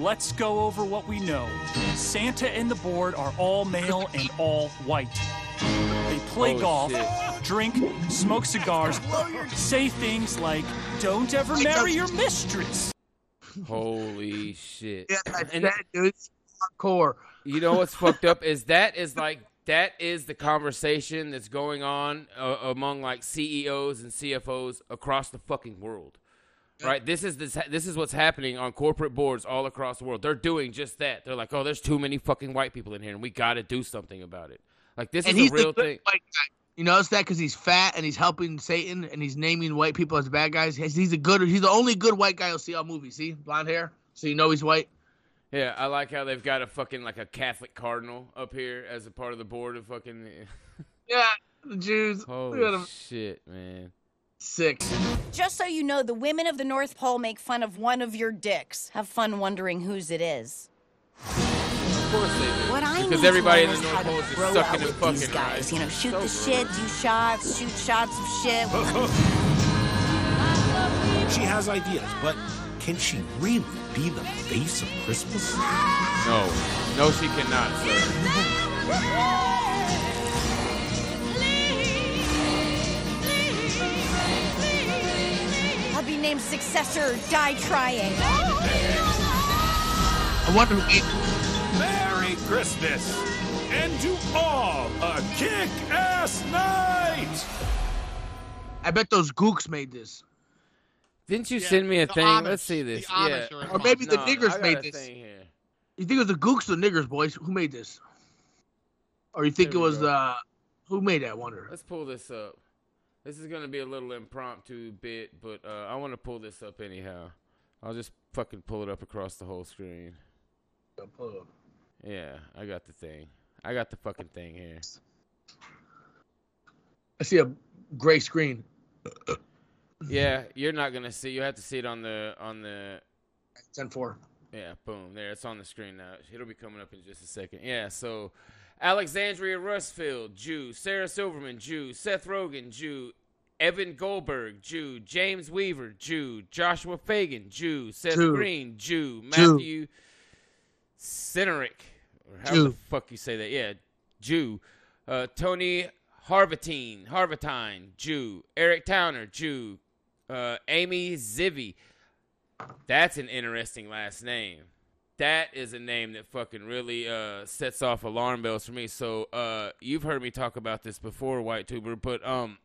Let's go over what we know. Santa and the board are all male and all white. They play Holy golf, shit. drink, smoke cigars, say things like, don't ever marry your mistress. Holy shit! Yeah, I And- said, dude, it's hardcore. You know what's fucked up is that is like that is the conversation that's going on uh, among like CEOs and CFOs across the fucking world. Right? This is this this is what's happening on corporate boards all across the world. They're doing just that. They're like, "Oh, there's too many fucking white people in here and we got to do something about it." Like this and is a real thing. You notice that because he's fat and he's helping Satan and he's naming white people as bad guys. He's, he's a good. He's the only good white guy you'll see all movies. See, blonde hair, so you know he's white. Yeah, I like how they've got a fucking like a Catholic cardinal up here as a part of the board of fucking Yeah, the Jews. Look at Holy 'em. shit, man. Sick. Just so you know, the women of the North Pole make fun of one of your dicks. Have fun wondering whose it is. Of course they do. What I because everybody in the learn is how North Pole is just sucking and with fucking. these guys. right? You know, shoot So the shit, do shots, shoot shots of shit. She has ideas, but can she really be the face of Christmas? No, no, she cannot, sir. I'll be named successor, die trying. I wonder who Merry Christmas! And to all, a kick-ass night! I bet those gooks made this. Didn't you send me a thing? Amish- Let's see this. yeah. Or maybe the No, niggers made a this. thing here. You think it was the gooks or niggers, boys? Who made this? Or you think There it was go. uh who made that? I Wonder. Let's pull this up. This is gonna be a little impromptu bit, but uh, I want to pull this up anyhow. I'll just fucking pull it up across the whole screen. Yeah, I got the thing. I got the fucking thing here. I see a gray screen. Yeah, you're not gonna see. You have to see it on the on the. Ten four. Yeah, boom. There, it's on the screen now. It'll be coming up in just a second. Yeah, so Alexandria Rushfield, Jew. Sarah Silverman, Jew. Seth Rogen, Jew. Evan Goldberg, Jew. James Weaver, Jew. Joshua Fagan, Jew. Seth Jew. Green, Jew. Jew. Matthew Sinerick, or how the fuck you say that? Yeah, Jew. Uh, Tony Harvatine, Harvatine, Jew. Eric Towner, Jew. Uh, Amy Zivy. That's an interesting last name. That is a name that fucking really uh, sets off alarm bells for me. So uh, you've heard me talk about this before, Whitetuber, but um,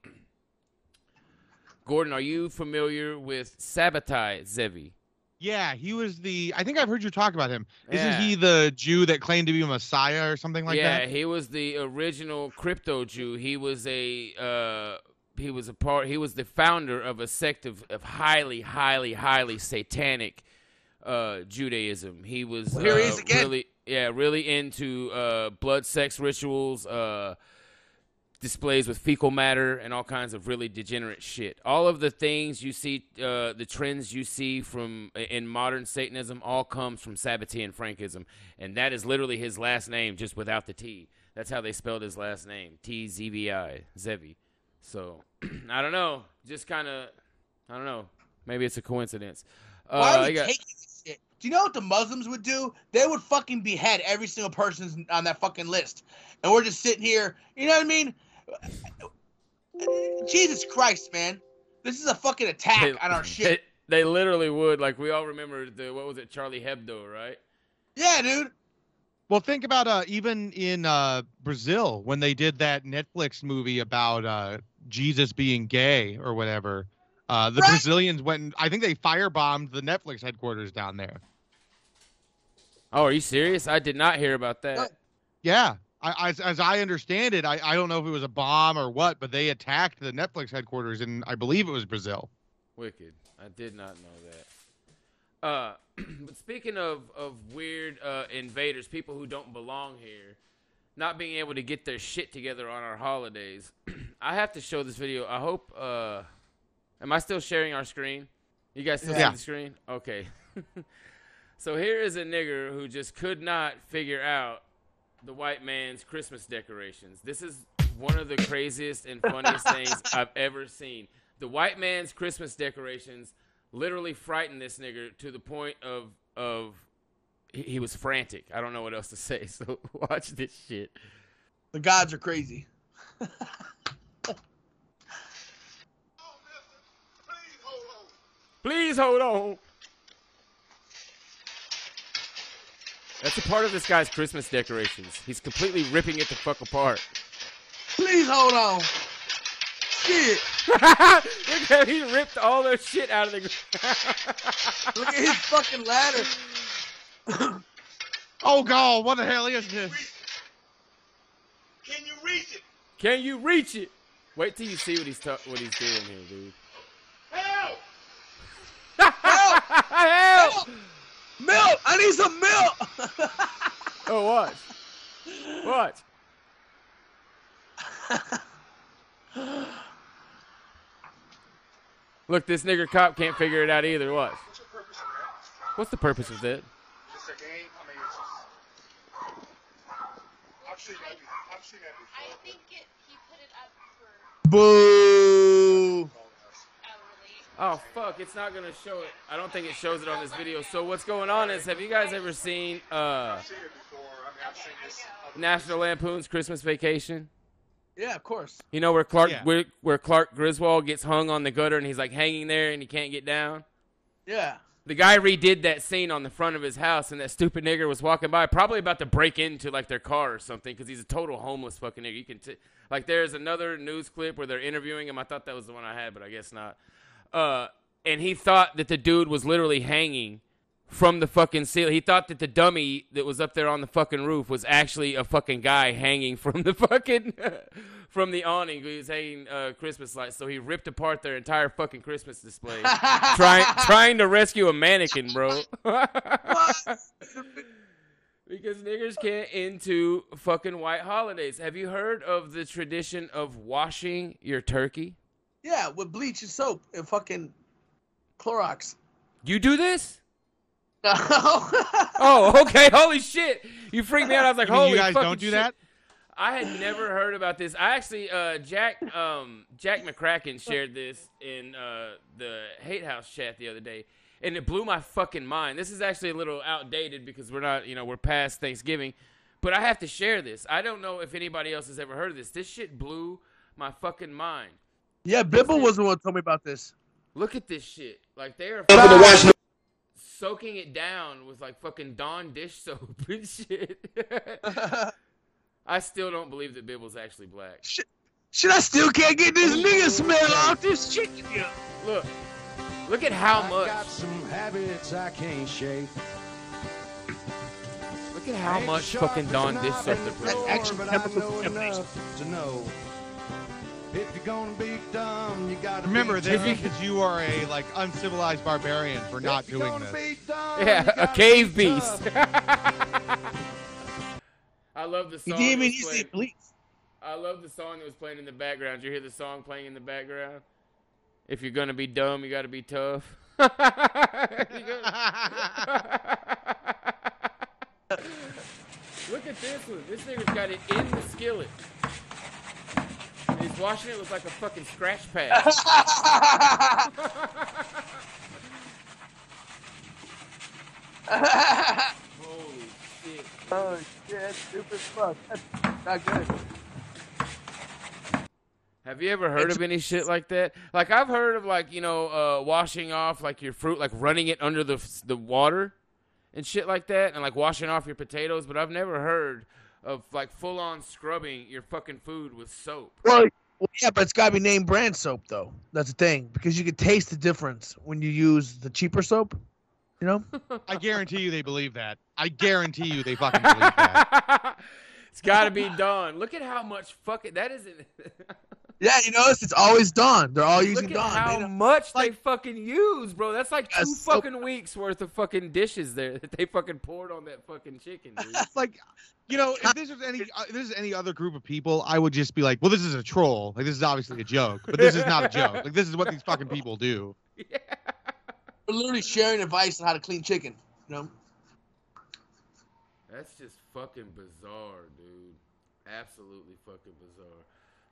Gordon, are you familiar with Sabatai Zevi? Yeah, he was the. I think I've heard you talk about him. Isn't Yeah. he the Jew that claimed to be a Messiah or something like yeah, that? Yeah, he was the original crypto Jew. He was a uh, he was a part. He was the founder of a sect of, of highly, highly, highly satanic uh, Judaism. He was Well, here he uh, is again. really yeah really into uh, blood sex rituals. Uh, displays with fecal matter and all kinds of really degenerate shit. All of the things you see, uh, the trends you see from in modern Satanism, all comes from Sabbatean Frankism, and that is literally his last name, just without the T. That's how they spelled his last name, T Z V I, Zevi. So I don't know, just kind of, I don't know. Maybe it's a coincidence. Uh, Why are we got- taking this shit? Do you know what the Muslims would do? They would fucking behead every single person on that fucking list, and we're just sitting here. You know what I mean? Jesus Christ, man! This is a fucking attack on our shit. They, they literally would. Like we all remember the what was it, Charlie Hebdo, right? Yeah, dude. Well, think about uh, even in uh, Brazil when they did that Netflix movie about uh, Jesus being gay or whatever. Uh, the Brazilians went. And, I think they firebombed the Netflix headquarters down there. Oh, are you serious? I did not hear about that. Yeah, I, as, as I understand it, I, I don't know if it was a bomb or what, but they attacked the Netflix headquarters in I believe it was Brazil. Wicked. I did not know that. Uh, but speaking of of weird uh, invaders, people who don't belong here, not being able to get their shit together on our holidays, I have to show this video. I hope. Uh, am I still sharing our screen? You guys still Yeah. see the screen? Okay. so here is a nigger who just could not figure out the white man's Christmas decorations. This is one of the craziest and funniest things I've ever seen. The white man's Christmas decorations literally frightened this nigger to the point of of he, he was frantic. I don't know what else to say. So watch this shit. The gods are crazy. Please hold on. That's a part of this guy's Christmas decorations. He's completely ripping it the fuck apart. Please hold on. Shit. Look at him. he ripped all their shit out of the Look at his fucking ladder. Oh God, what the hell is this? Can you reach it? Can you reach it? Wait till you see what he's ta- what he's doing here, dude. Help! Help! Milk! I need some milk! Oh, what? Watch. Look, this nigger cop can't figure it out either. What? What's the purpose of that? It's a game. I mean, it's just. I've seen that. I've seen that before. I think it, he put it up for Boo! Oh fuck! It's not gonna show it. I don't think it shows it on this video. So what's going on is, have you guys ever seen uh, I've seen it before. I mean, I've seen this. National Lampoon's Christmas Vacation? Yeah, of course. You know where Clark Yeah. where, where Clark Griswold gets hung on the gutter and he's like hanging there and he can't get down. Yeah. The guy redid that scene on the front of his house, and that stupid nigger was walking by, probably about to break into like their car or something, because he's a total homeless fucking nigger. You can t- like, there's another news clip where they're interviewing him. I thought that was the one I had, but I guess not. Uh, and he thought that the dude was literally hanging from the fucking ceiling. He thought that the dummy that was up there on the fucking roof was actually a fucking guy hanging from the fucking from the awning. He was hanging uh, Christmas lights, so he ripped apart their entire fucking Christmas display, trying trying to rescue a mannequin, bro. because niggers can't into fucking white holidays. Have you heard of the tradition of washing your turkey? Yeah, with bleach and soap and fucking Clorox. You do this? Oh, okay. Holy shit! You freaked me out. I was like, You mean holy you guys don't do shit. that? I had never heard about this. I actually, uh, Jack, um, Jack McCracken shared this in uh, the Hate House chat the other day, and it blew my fucking mind. This is actually a little outdated because we're not, you know, we're past Thanksgiving, but I have to share this. I don't know if anybody else has ever heard of this. This shit blew my fucking mind. Yeah, Bibble was the one who told me about this. Look at this shit. Like they are soaking it down with like fucking Dawn dish soap and shit. I still don't believe that Bibble's actually black. Shit, I still can't get this nigga smell off this chicken. Yeah. Look, look at how I much. got some habits I can't shake. Look at how much fucking Dawn dish soap they're putting. Action but I chemical know to know. If you're gonna be dumb, you gotta Remember be this because you are a like uncivilized barbarian for not If you're doing gonna this. be dumb, Yeah, a cave be beast. I love the He song. didn't that even was use playing- the bleach. I love the song that was playing in the background. You hear the song playing in the background? If you're gonna be dumb, you gotta be tough. Look at this one. This nigga's got it in the skillet. And he's washing it with like a fucking scratch pad. Holy shit. Oh shit, that's stupid fuck. That's not good. Have you ever heard of any shit like that? Like I've heard of like you know uh, washing off like your fruit, like running it under the the water and shit like that, and like washing off your potatoes. But I've never heard of like full on scrubbing your fucking food with soap. Well, well, yeah, but it's gotta be name brand soap though. That's the thing because you can taste the difference when you use the cheaper soap. You know? I guarantee you they believe that. I guarantee you they fucking believe that. it's got to be done. Look at how much fucking that isn't. Yeah, you notice it's always Dawn. They're all using Look at Dawn. how They don't- much they fucking use, bro. That's like two That's so- fucking weeks worth of fucking dishes there that they fucking poured on that fucking chicken, dude. like, you know, if this was any, uh, if this is any other group of people, I would just be like, well, this is a troll. Like, this is obviously a joke, but this is not a joke. Like, this is what these fucking people do. Yeah. We're literally sharing advice on how to clean chicken. You know? That's just fucking bizarre, dude. Absolutely fucking bizarre.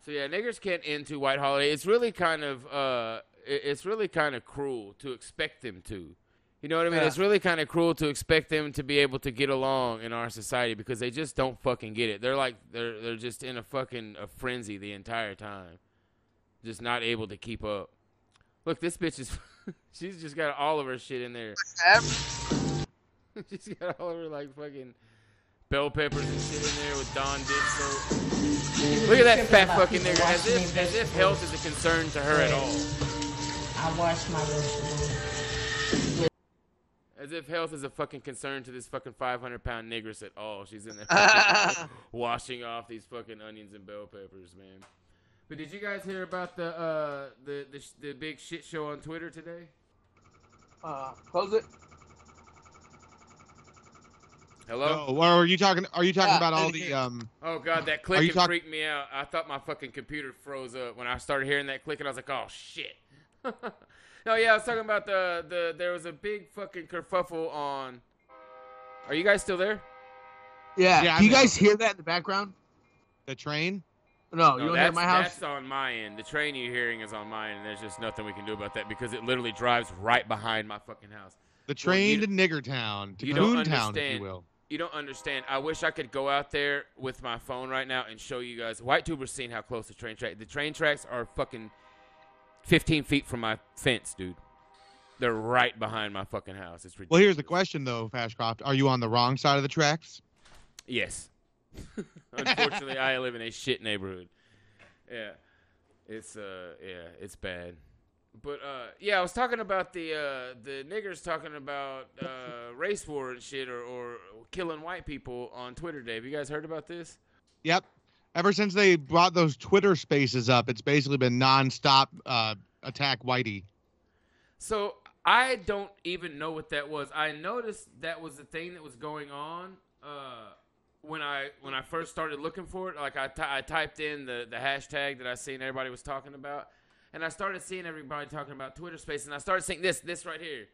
So yeah, niggers can't into White Holiday. It's really kind of uh, it's really kind of cruel to expect them to. You know what I mean? Yeah. It's really kind of cruel to expect them to be able to get along in our society because they just don't fucking get it. They're like they're they're just in a fucking a frenzy the entire time, just not able to keep up. Look, this bitch is she's just got all of her shit in there. she's got all of her like fucking bell peppers and shit in there with Dawn dish. Look at that fat fucking nigga, as if as if health is a concern to her at all. I wash my vegetables. As if health is a fucking concern to this fucking 500 pound negress at all. She's in there washing off these fucking onions and bell peppers, man. But did you guys hear about the uh the the, sh- the big shit show on Twitter today? Uh, close it. Hello. No, are you talking? Are you talking Yeah, about all and the um? Oh god, that Are you clicking talk- freaked me out. I thought my fucking computer froze up when I started hearing that clicking. I was like, oh shit. no, yeah, I was talking about the the there was a big fucking kerfuffle on. Are you guys still there? Yeah. Yeah, Do you guys hear that in the background? The train? No, you No, don't hear my house. that's on my end. The train you're hearing is on my end, and there's just nothing we can do about that because it literally drives right behind my fucking house. The Well, train you- to Nigger Town, to you don't Coon Town, if you will. You don't understand. I wish I could go out there with my phone right now and show you guys. Whitetuber's seen how close the train track. The train tracks are fucking 15 feet from my fence, dude. They're right behind my fucking house. It's ridiculous. Well, here's the question though, Fashcroft. Are you on the wrong side of the tracks? Yes. Unfortunately, I live in a shit neighborhood. Yeah, it's uh, yeah, it's bad. But uh, yeah, I was talking about the uh, the niggers talking about uh, race war and shit, or, or killing white people on Twitter. Dave, you guys heard about this? Yep. Ever since they brought those Twitter spaces up, it's basically been nonstop uh, attack Whitey. So I don't even know what that was. I noticed that was the thing that was going on uh, when I when I first started looking for it. Like I I typed in the the hashtag that I seen everybody was talking about, and I started seeing everybody talking about Twitter Spaces, and I started seeing this this right here,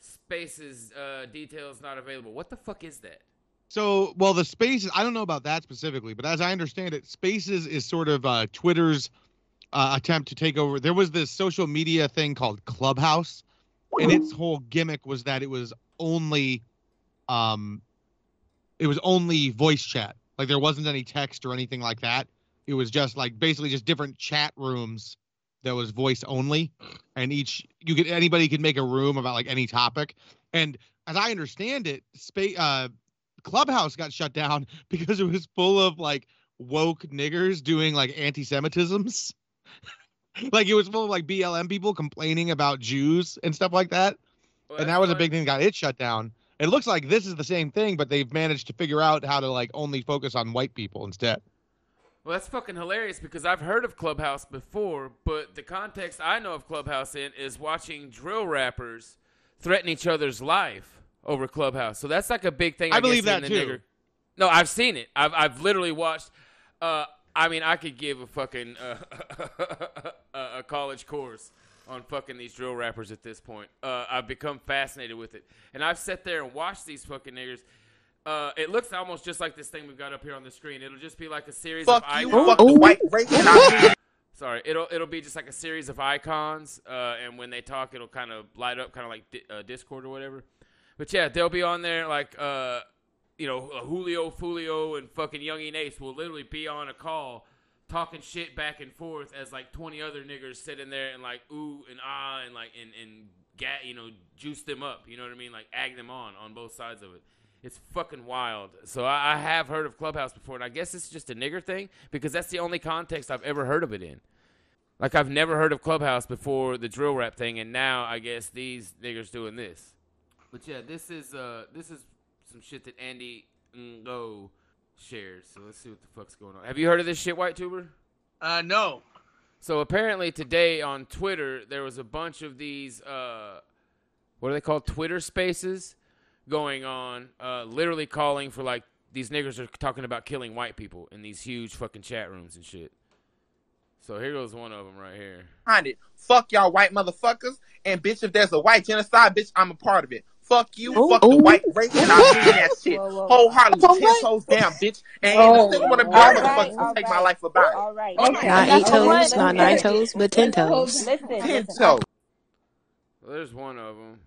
Spaces uh, details not available. What the fuck is that? So, well, the spaces, I don't know about that specifically, but as I understand it, spaces is sort of uh, Twitter's uh, attempt to take over. There was this social media thing called Clubhouse, and its whole gimmick was that it was only, um, it was only voice chat. Like there wasn't any text or anything like that. It was just like basically just different chat rooms that was voice only, and each you could anybody could make a room about like any topic. And as I understand it, space uh, Clubhouse got shut down because it was full of like woke niggers doing like anti-Semitisms. like it was full of like BLM people complaining about Jews and stuff like that. and that was a big thing that got it shut down. It looks like this is the same thing, but they've managed to figure out how to like only focus on white people instead. Well, that's fucking hilarious because I've heard of Clubhouse before, but the context I know of Clubhouse in is watching drill rappers threaten each other's life over Clubhouse. So that's like a big thing. I I, believe guess, that the too. nigger- No, I've seen it. I've I've literally watched. Uh, I mean, I could give a fucking uh, a a college course on fucking these drill rappers at this point. Uh, I've become fascinated with it, and I've sat there and watched these fucking niggers. Uh, it looks almost just like this thing we've got up here on the screen. It'll just be like a series Fuck of you, icons. fuck the white race, and Sorry, it'll it'll be just like a series of icons, uh, and when they talk, it'll kind of light up, kind of like di- uh, Discord or whatever. But yeah, they'll be on there like, uh, you know, uh, Julio Fulio and fucking Young E Ace will literally be on a call talking shit back and forth as like twenty other niggers sitting there and like ooh and ah and like and and ga- you know juice them up. You know what I mean? Like ag them on on both sides of it. It's fucking wild. So I, I have heard of Clubhouse before, and I guess it's just a nigger thing because that's the only context I've ever heard of it in. Like I've never heard of Clubhouse before the drill rap thing, and now I guess these niggers doing this. But yeah, this is uh this is some shit that Andy Ngo shares. So let's see what the fuck's going on. Have you heard of this shit, Whitetuber? Uh, no. So apparently today on Twitter there was a bunch of these uh what are they called? Twitter spaces going on, uh literally calling for like these niggers are talking about killing white people in these huge fucking chat rooms and shit. So here goes one of them right here. behind it. Fuck y'all white motherfuckers. And bitch, if there's a white genocide, bitch, I'm a part of it. Fuck you, Ooh, fuck the white race, and I'm doing that shit. Wholeheartedly, ten toes down, bitch. And ain't a single one of y'all All motherfuckers right, gonna take my life about it. All right. Okay. Not eight toes, not nine toes, but ten toes. Ten toes. Well, there's one of them.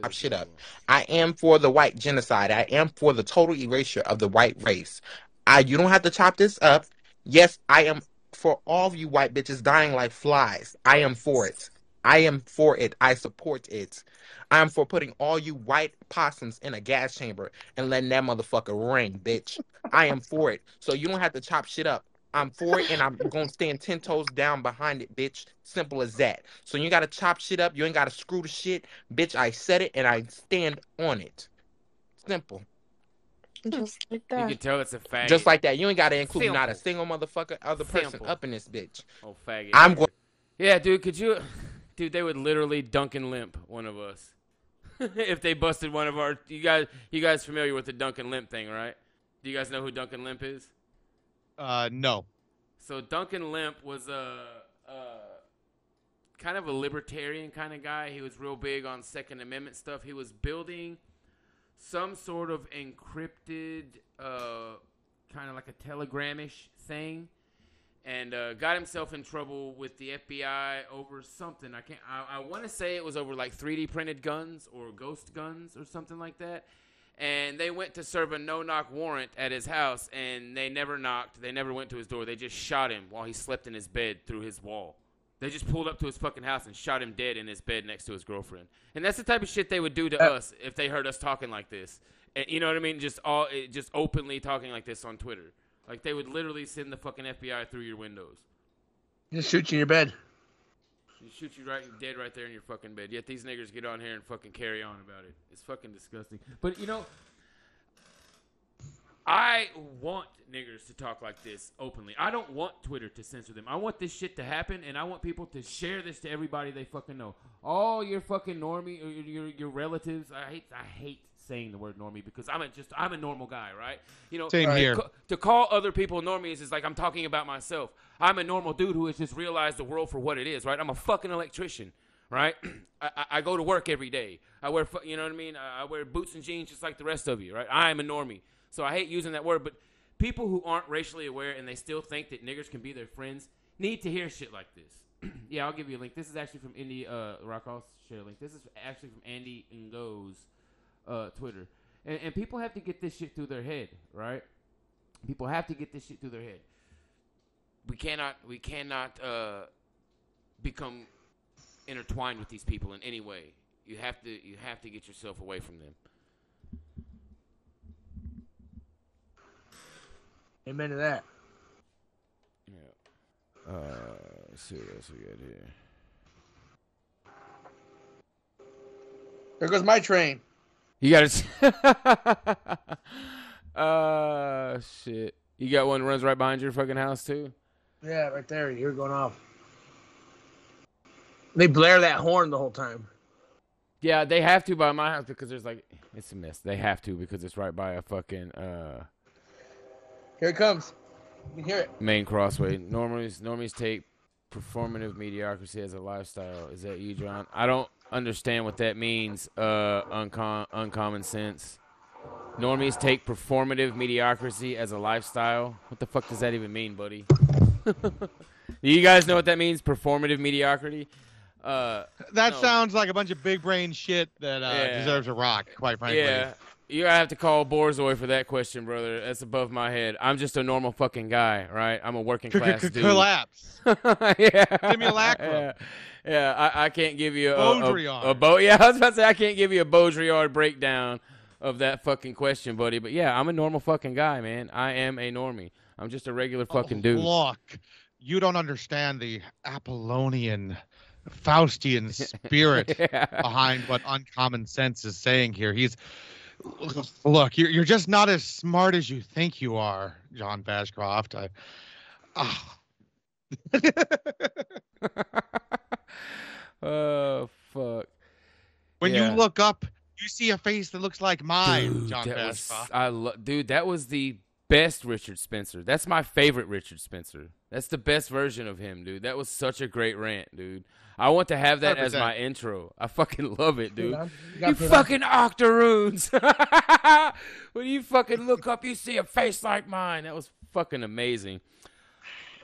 Stop shit up. I am for the white genocide. I am for the total erasure of the white race. I you don't have to chop this up. Yes, I am for all of you white bitches dying like flies. I am for it. I am for it. I support it. I am for putting all you white possums in a gas chamber and letting that motherfucker ring, bitch. I am for it. So you don't have to chop shit up. I'm for it and I'm gonna stand ten toes down behind it, bitch. Simple as that. So you gotta chop shit up, you ain't gotta screw the shit. Bitch, I said it and I stand on it. Simple. Just like that. You can tell it's a faggot. Just like that. You ain't gotta include not a single motherfucker other person Simple. up in this bitch. Oh faggot. I'm going Yeah, dude, could you dude, they would literally Duncan Lemp one of us. if they busted one of our you guys you guys familiar with the Duncan Lemp thing, right? Do you guys know who Duncan Lemp is? Uh, no. So Duncan Lemp was a, a kind of a libertarian kind of guy. He was real big on Second Amendment stuff. He was building some sort of encrypted, uh, kind of like a telegramish thing, and uh, got himself in trouble with the FBI over something. I can't. I, I want to say it was over like 3D printed guns or ghost guns or something like that. And they went to serve a no-knock warrant at his house, and they never knocked. They never went to his door. They just shot him while he slept in his bed through his wall. They just pulled up to his fucking house and shot him dead in his bed next to his girlfriend. And that's the type of shit they would do to Uh, us if they heard us talking like this. And, you know what I mean? Just all, eh, just openly talking like this on Twitter. Like they would literally send the fucking FBI through your windows. Just shoot you in your bed. You shoot you right dead right there in your fucking bed. Yet these niggers get on here and fucking carry on about it. It's fucking disgusting. But you know, I want niggers to talk like this openly. I don't want Twitter to censor them. I want this shit to happen, and I want people to share this to everybody they fucking know. All your fucking normie, or your, your your relatives. I hate I hate saying the word normie because I'm a just I'm a normal guy, right? You know, Same to here. to call other people normies is like I'm talking about myself. I'm a normal dude who has just realized the world for what it is, right? I'm a fucking electrician, right? I, I- go to work every day. I wear, you know what I mean? I I wear boots and jeans just like the rest of you, right? I am a normie. So I hate using that word, but people who aren't racially aware and they still think that niggers can be their friends need to hear shit like this. yeah, I'll give you a link. This is actually from Indy uh, Rock. I'll share a link. This is actually from Andy Ngo's uh, Twitter. And, and people have to get this shit through their head, right? People have to get this shit through their head. We cannot, we cannot uh, become intertwined with these people in any way. You have to, you have to get yourself away from them. Amen to that. Yeah. Uh, let's see what else we got here. There goes my train. You got it. uh, shit. You got one that runs right behind your fucking house too. Yeah, right there. You're going off. They blare that horn the whole time. Yeah, they have to by my house because there's like it's a mess. They have to because it's right by a fucking uh Here it comes. You can hear it. main crossway. Normies normies take performative mediocrity as a lifestyle. Is that you, John? I don't understand what that means. Uh, uncom- uncommon sense. Normies take performative mediocrity as a lifestyle. What the fuck does that even mean, buddy? Do you guys know what that means? Performative mediocrity. Uh, That no. sounds like a bunch of big brain shit that uh, Yeah. deserves a rock, quite frankly. Yeah. You have to call Borzoi for that question, brother. That's above my head. I'm just a normal fucking guy, right? I'm a working class dude. Collapse. yeah. Give me a lacrosse. Yeah, yeah I, I can't give you a, Baudrillard. a, a bo- Yeah, I was about to say I can't give you a Baudrillard breakdown of that fucking question, buddy. But yeah, I'm a normal fucking guy, man. I am a normie. I'm just a regular fucking dude. Look, you don't understand the Apollonian, Faustian spirit Yeah. behind what uncommon sense is saying here. He's look, you're you're just not as smart as you think you are, John Fashcroft. I, ah. Oh fuck. when Yeah. you look up, you see a face that looks like mine, Dude, John that was, I lo- dude, that was the best Richard Spencer. That's my favorite Richard Spencer. That's the best version of him, dude. That was such a great rant, dude. I want to have that as 100%. my intro. I fucking love it, dude. You You, gotta put it on. fucking octoroons. when you fucking look up, you see a face like mine. That was fucking amazing.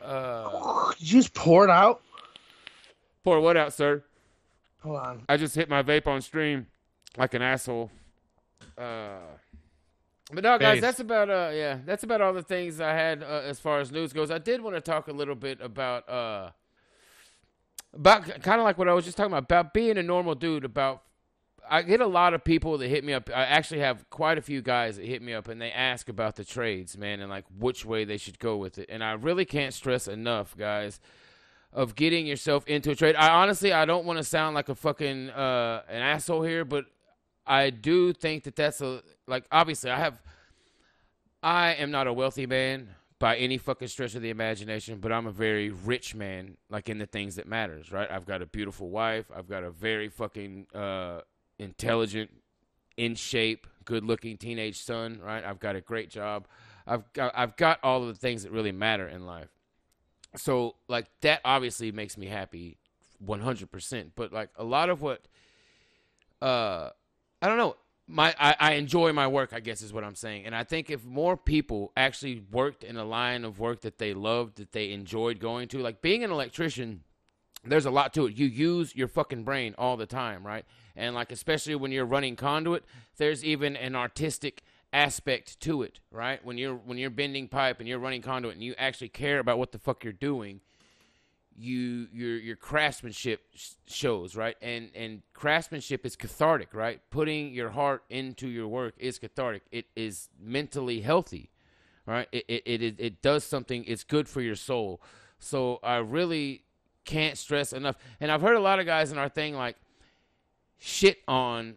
Uh, you just pour it out? pour what out, sir? Hold on. I just hit my vape on stream like an asshole. Uh, but no, guys, that's about uh, yeah, that's about all the things I had uh, as far as news goes. I did want to talk a little bit about uh, about kind of like what I was just talking about about being a normal dude. About I get a lot of people that hit me up. I actually have quite a few guys that hit me up and they ask about the trades, man, and like which way they should go with it. And I really can't stress enough, guys of getting yourself into a trade. I honestly, I don't want to sound like a fucking uh, an asshole here, but I do think that that's a like. Obviously, I have. I am not a wealthy man by any fucking stretch of the imagination, but I'm a very rich man, like in the things that matters, right? I've got a beautiful wife. I've got a very fucking uh, intelligent, in shape, good-looking teenage son. Right? I've got a great job. I've got I've got all of the things that really matter in life. So like that obviously makes me happy, one hundred percent. But like a lot of what, uh, I don't know. My I, I enjoy my work. I guess is what I'm saying. And I think if more people actually worked in a line of work that they loved, that they enjoyed going to, like being an electrician there's a lot to it. You use your fucking brain all the time, right? And like especially when you're running conduit, there's even an artistic aspect to it, right? When you're when you're bending pipe and you're running conduit and you actually care about what the fuck you're doing, you your your craftsmanship sh- shows, right? And and craftsmanship is cathartic, right? Putting your heart into your work is cathartic. It is mentally healthy, right? It it it, it, it does something. It's good for your soul. So I really can't stress enough. And I've heard a lot of guys in our thing like shit on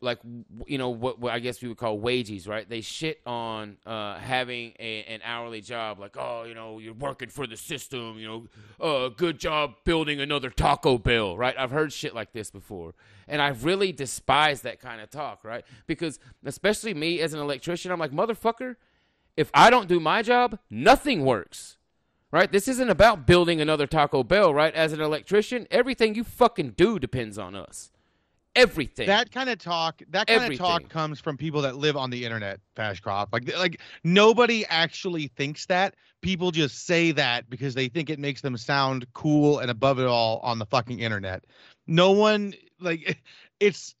like you know what, what I guess we would call wages, right? They shit on uh, having a, an hourly job, like oh, you know, you're working for the system, you know, uh, good job building another Taco Bell, right? I've heard shit like this before, and I really despise that kind of talk, right? Because especially me as an electrician, I'm like motherfucker, if I don't do my job, nothing works. Right? This isn't about building another Taco Bell, right? As an electrician, everything you fucking do depends on us. Everything. That kind of talk, that kind of talk comes from people that live on the internet, Fashcroft. Like, like nobody actually thinks that. People just say that because they think it makes them sound cool and above it all on the fucking internet. No one like it's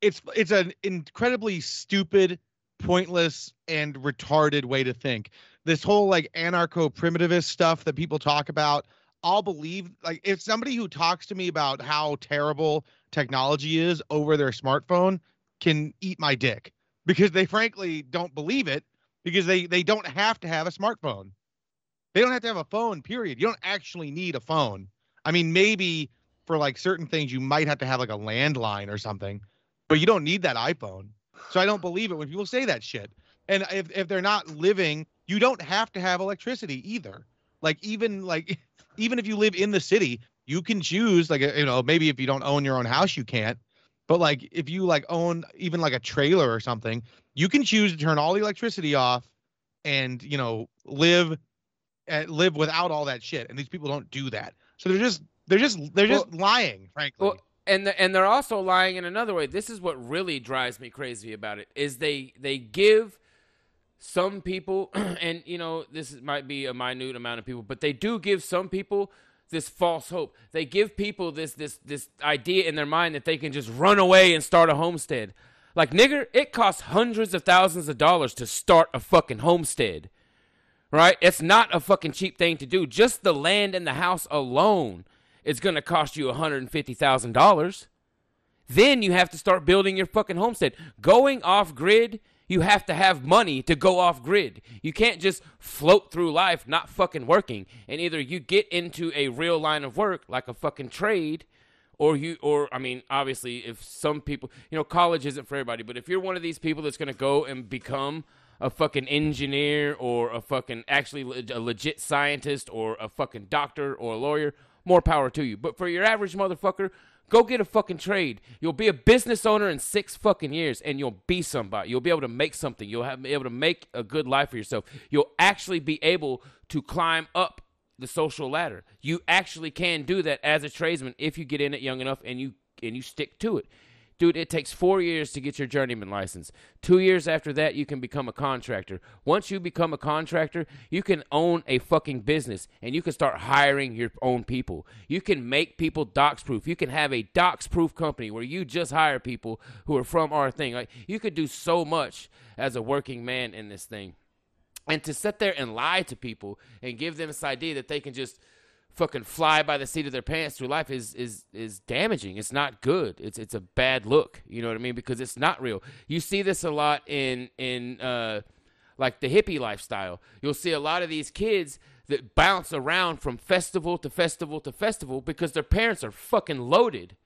it's it's an incredibly stupid, pointless, and retarded way to think. This whole like anarcho primitivist stuff that people talk about, I'll believe like if somebody who talks to me about how terrible technology is over their smartphone can eat my dick because they frankly don't believe it because they they don't have to have a smartphone. They don't have to have a phone, period. You don't actually need a phone. I mean, maybe for like certain things you might have to have like a landline or something, but you don't need that iPhone. So I don't believe it when people say that shit. And if if they're not living, you don't have to have electricity either. Like even like even if you live in the city, you can choose like you know maybe if you don't own your own house you can't. But like if you like own even like a trailer or something, you can choose to turn all the electricity off and you know live uh, live without all that shit. And these people don't do that. So they're just they're just they're just lying, frankly. Well, and the, and they're also lying in another way. This is what really drives me crazy about it is they they give some people and you know this might be a minute amount of people, but they do give some people this false hope. They give people this this this idea in their mind that they can just run away and start a homestead. Like nigger, it costs hundreds of thousands of dollars to start a fucking homestead. Right? It's not a fucking cheap thing to do. Just the land and the house alone is going to cost you $150,000. Then you have to start building your fucking homestead. Going off grid, you have to have money to go off grid. You can't just float through life not fucking working. And either you get into a real line of work like a fucking trade or you or I mean obviously if some people, you know, college isn't for everybody, but if you're one of these people that's going to go and become a fucking engineer or a fucking actually a legit scientist or a fucking doctor or a lawyer, more power to you. But for your average motherfucker, go get a fucking trade. You'll be a business owner in six fucking years and you'll be somebody. You'll be able to make something. You'll have, be able to make a good life for yourself. You'll actually be able to climb up the social ladder. You actually can do that as a tradesman if you get in it young enough and you and you stick to it. Dude, it takes four years to get your journeyman license. Two years after that, you can become a contractor. Once you become a contractor, you can own a fucking business and you can start hiring your own people. You can make people docs proof. You can have a docs proof company where you just hire people who are from our thing. Like you could do so much as a working man in this thing. And to sit there and lie to people and give them this idea that they can just fucking fly by the seat of their pants through life is is is damaging. It's not good. It's it's a bad look. You know what I mean? Because it's not real. You see this a lot in in uh like the hippie lifestyle. You'll see a lot of these kids that bounce around from festival to festival to festival because their parents are fucking loaded.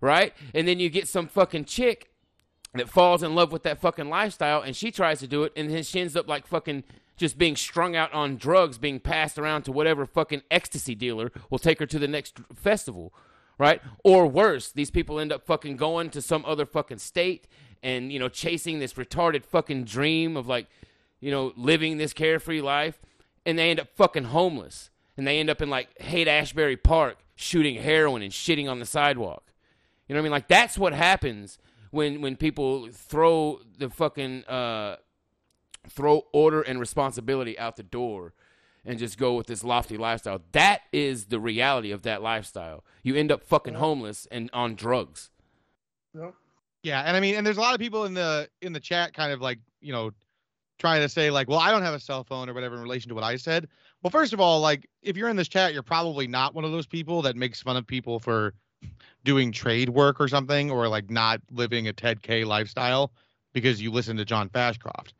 Right? And then you get some fucking chick that falls in love with that fucking lifestyle and she tries to do it and then she ends up like fucking just being strung out on drugs being passed around to whatever fucking ecstasy dealer will take her to the next festival right? Or worse, these people end up fucking going to some other fucking state and you know chasing this retarded fucking dream of like you know living this carefree life, and they end up fucking homeless, and they end up in like Haight Ashbury Park shooting heroin and shitting on the sidewalk. You know what I mean? Like that's what happens when when people throw the fucking uh, throw order and responsibility out the door and just go with this lofty lifestyle. That is the reality of that lifestyle. You end up fucking homeless and on drugs. Yeah, and I mean, and there's a lot of people in the in the chat kind of like you know trying to say like, well, I don't have a cell phone or whatever in relation to what I said. Well, first of all, like if you're in this chat, you're probably not one of those people that makes fun of people for doing trade work or something or like not living a Ted K lifestyle because you listen to John Fashcroft.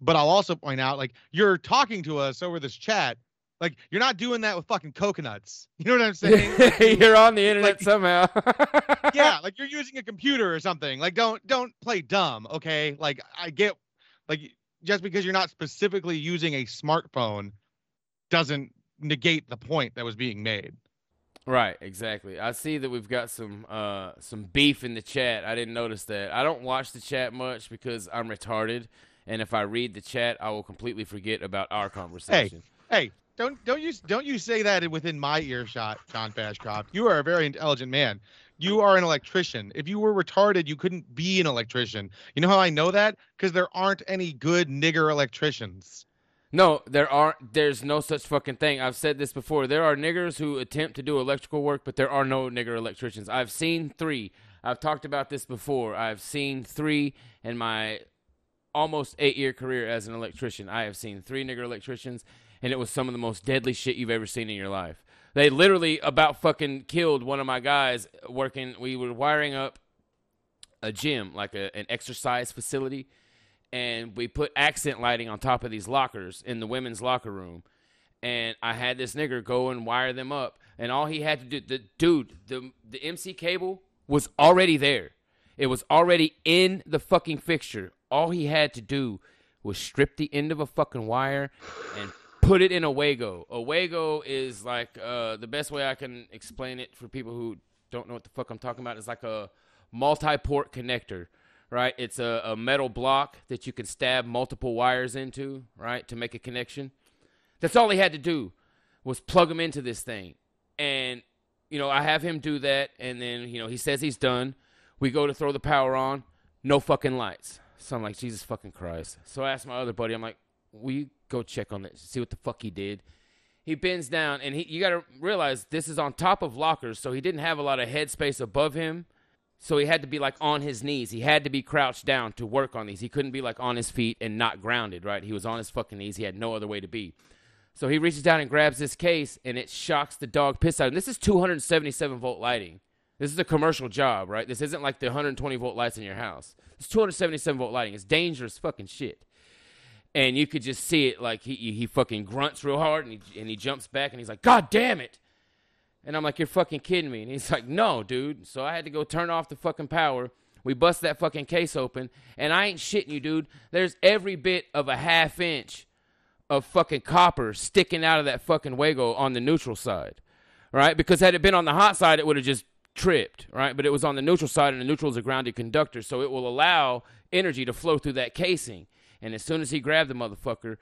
But I'll also point out like you're talking to us over this chat. Like you're not doing that with fucking coconuts. You know what I'm saying? You're on the internet like, somehow. yeah, like you're using a computer or something. Like don't don't play dumb, okay? Like I get like just because you're not specifically using a smartphone doesn't negate the point that was being made. Right, exactly. I see that we've got some uh some beef in the chat. I didn't notice that. I don't watch the chat much because I'm retarded, and if I read the chat, I will completely forget about our conversation. hey, hey, don't don't you don't you say that within my earshot, John Fashcroft. You are a very intelligent man. You are an electrician. If you were retarded, you couldn't be an electrician. You know how I know that? Because there aren't any good nigger electricians. No, there aren't. There's no such fucking thing. I've said this before. There are niggers who attempt to do electrical work, but there are no nigger electricians. I've seen three. I've talked about this before. I've seen three in my almost eight year career as an electrician. I have seen three nigger electricians, and it was some of the most deadly shit you've ever seen in your life. They literally about fucking killed one of my guys working. We were wiring up a gym, like a, an exercise facility, and we put accent lighting on top of these lockers in the women's locker room. And I had this nigger go and wire them up, and all he had to do, the dude, the the MC cable was already there. It was already in the fucking fixture. All he had to do was strip the end of a fucking wire and put it in a Wago. A Wago is like uh, the best way I can explain it for people who don't know what the fuck I'm talking about. Is like a multi-port connector, right? It's a, a metal block that you can stab multiple wires into, right, to make a connection. That's all he had to do was plug them into this thing, and you know I have him do that, and then you know he says he's done. We go to throw the power on, no fucking lights. So I'm like, Jesus fucking Christ. So I asked my other buddy, I'm like, will you go check on that, see what the fuck he did? He bends down, and he you got to realize this is on top of lockers, so he didn't have a lot of headspace above him. So he had to be like on his knees. He had to be crouched down to work on these. He couldn't be like on his feet and not grounded, right? He was on his fucking knees. He had no other way to be. So he reaches down and grabs this case, and it shocks the dog piss out. And this is 277 volt lighting. This is a commercial job, right? This isn't like the 120 volt lights in your house. It's 277 volt lighting. It's dangerous fucking shit. And you could just see it like he he fucking grunts real hard and he and he jumps back and he's like, God damn it. And I'm like, You're fucking kidding me. And he's like, No, dude. So I had to go turn off the fucking power. We bust that fucking case open, and I ain't shitting you, dude. There's every bit of a half inch of fucking copper sticking out of that fucking Wago on the neutral side, right? Because had it been on the hot side, it would have just tripped, right? But it was on the neutral side, and the neutral is a grounded conductor, so it will allow energy to flow through that casing. And as soon as he grabbed the motherfucker,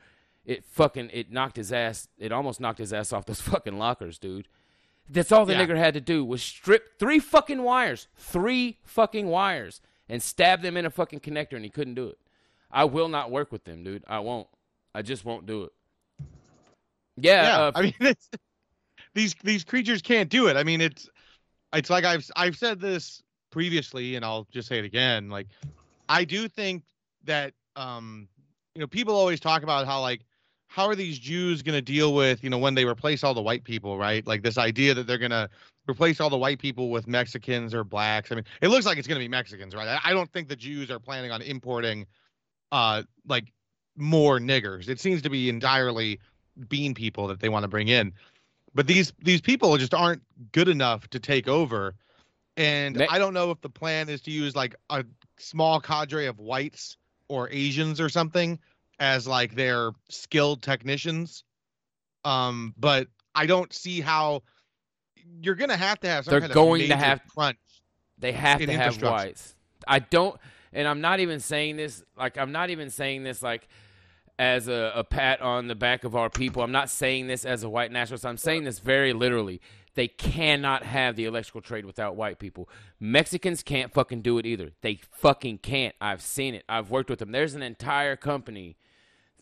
it fucking it knocked his ass. It almost knocked his ass off those fucking lockers, dude. That's all the Yeah. nigger had to do was strip three fucking wires, three fucking wires, and stab them in a fucking connector, and he couldn't do it. I will not work with them, dude. I won't. I just won't do it. Yeah, yeah. uh, I mean, it's, these these creatures can't do it. I mean, it's it's like I've I've said this previously, and I'll just say it again. Like, I do think that um, you know, people always talk about how like how are these Jews going to deal with you know when they replace all the white people, right? Like this idea that they're going to replace all the white people with Mexicans or blacks. I mean, it looks like it's going to be Mexicans, right? I, don't think the Jews are planning on importing uh like more niggers. It seems to be entirely bean people that they want to bring in. But these these people just aren't good enough to take over. And They- I don't know if the plan is to use like a small cadre of whites or Asians or something as like their skilled technicians. Um, but I don't see how you're gonna have to have some They're kind going of to have crunch. They have to have whites. I don't, and I'm not even saying this like I'm not even saying this like as a, a pat on the back of our people. I'm not saying this as a white nationalist. I'm saying this very literally. They cannot have the electrical trade without white people. Mexicans can't fucking do it either. They fucking can't. I've seen it. I've worked with them. There's an entire company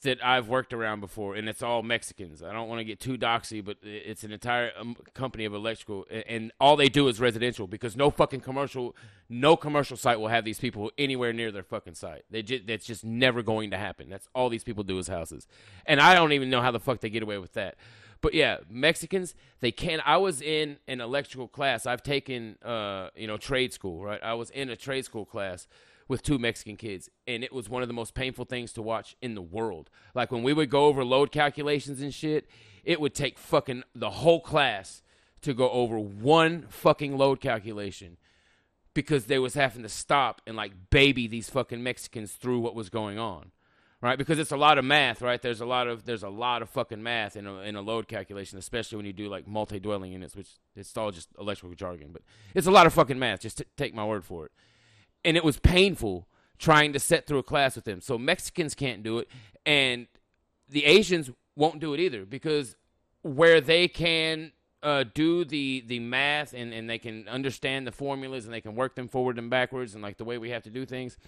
that I've worked around before, and it's all Mexicans. I don't want to get too doxy, but it's an entire um, company of electrical, a- and all they do is residential because no fucking commercial, no commercial site will have these people anywhere near their fucking site. They just that's just never going to happen. That's all these people do is houses, and I don't even know how the fuck they get away with that. But yeah, Mexicans they can. I was in an electrical class. I've taken uh you know trade school, right? I was in a trade school class with two Mexican kids, and it was one of the most painful things to watch in the world. Like when we would go over load calculations and shit, it would take fucking the whole class to go over one fucking load calculation because they was having to stop and like baby these fucking Mexicans through what was going on. Right? Because it's a lot of math, right? There's a lot of there's a lot of fucking math in a in a load calculation, especially when you do like multi-dwelling units, which it's all just electrical jargon, but it's a lot of fucking math. Just t- take my word for it and it was painful trying to set through a class with them. So Mexicans can't do it, and the Asians won't do it either because where they can uh, do the the math and, and they can understand the formulas and they can work them forward and backwards and like the way we have to do things.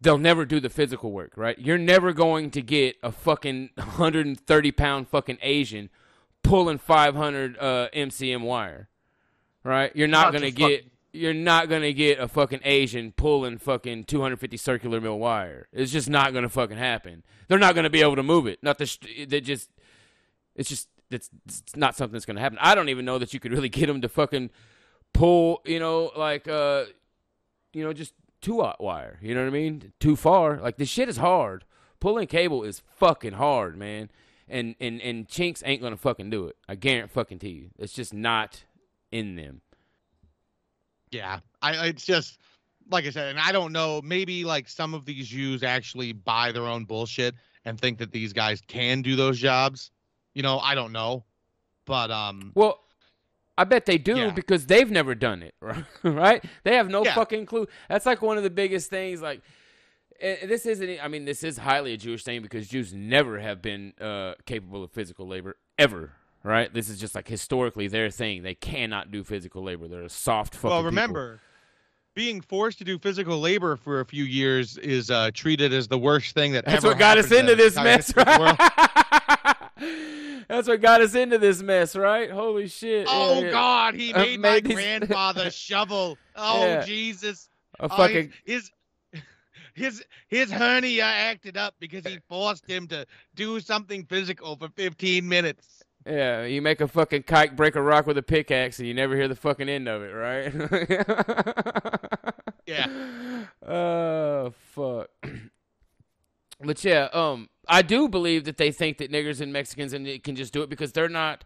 They'll never do the physical work, right? You're never going to get a fucking 130 pound fucking Asian pulling 500 uh, MCM wire, right? You're not Not gonna get fucking- you're not gonna get a fucking Asian pulling fucking 250 circular mil wire. It's just not gonna fucking happen. They're not gonna be able to move it. Not the st- they just it's just it's, it's not something that's gonna happen. I don't even know that you could really get them to fucking pull, you know, like uh, you know, just two aught wire. You know what I mean? Too far. Like this shit is hard. Pulling cable is fucking hard, man. And and and chinks ain't gonna fucking do it. I guarantee fucking to you. It's just not in them. Yeah, I it's just like I said, and I don't know. Maybe like some of these Jews actually buy their own bullshit and think that these guys can do those jobs. You know, I don't know, but um, Well, I bet they do Yeah. because they've never done it, right? right? They have no Yeah. fucking clue. That's like one of the biggest things. Like, this isn't. I mean, this is highly a Jewish thing because Jews never have been uh, capable of physical labor ever. Right? This is just like historically their thing. They cannot do physical labor. They're a soft fucking. well, people. remember, being forced to do physical labor for a few years is uh, treated as the worst thing that That's ever That's what got us into this mess, right? That's what got us into this mess, right? Holy shit! Oh Yeah. God, he Uh, made my these- grandfather shovel. Oh Yeah. Jesus! A Oh, fucking- his his his hernia acted up because he forced him to do something physical for 15 minutes. Yeah, you make a fucking kite break a rock with a pickaxe, and you never hear the fucking end of it, right? Yeah. Oh fuck. But yeah, um, I do believe that they think that niggers and Mexicans and they can just do it because they're not.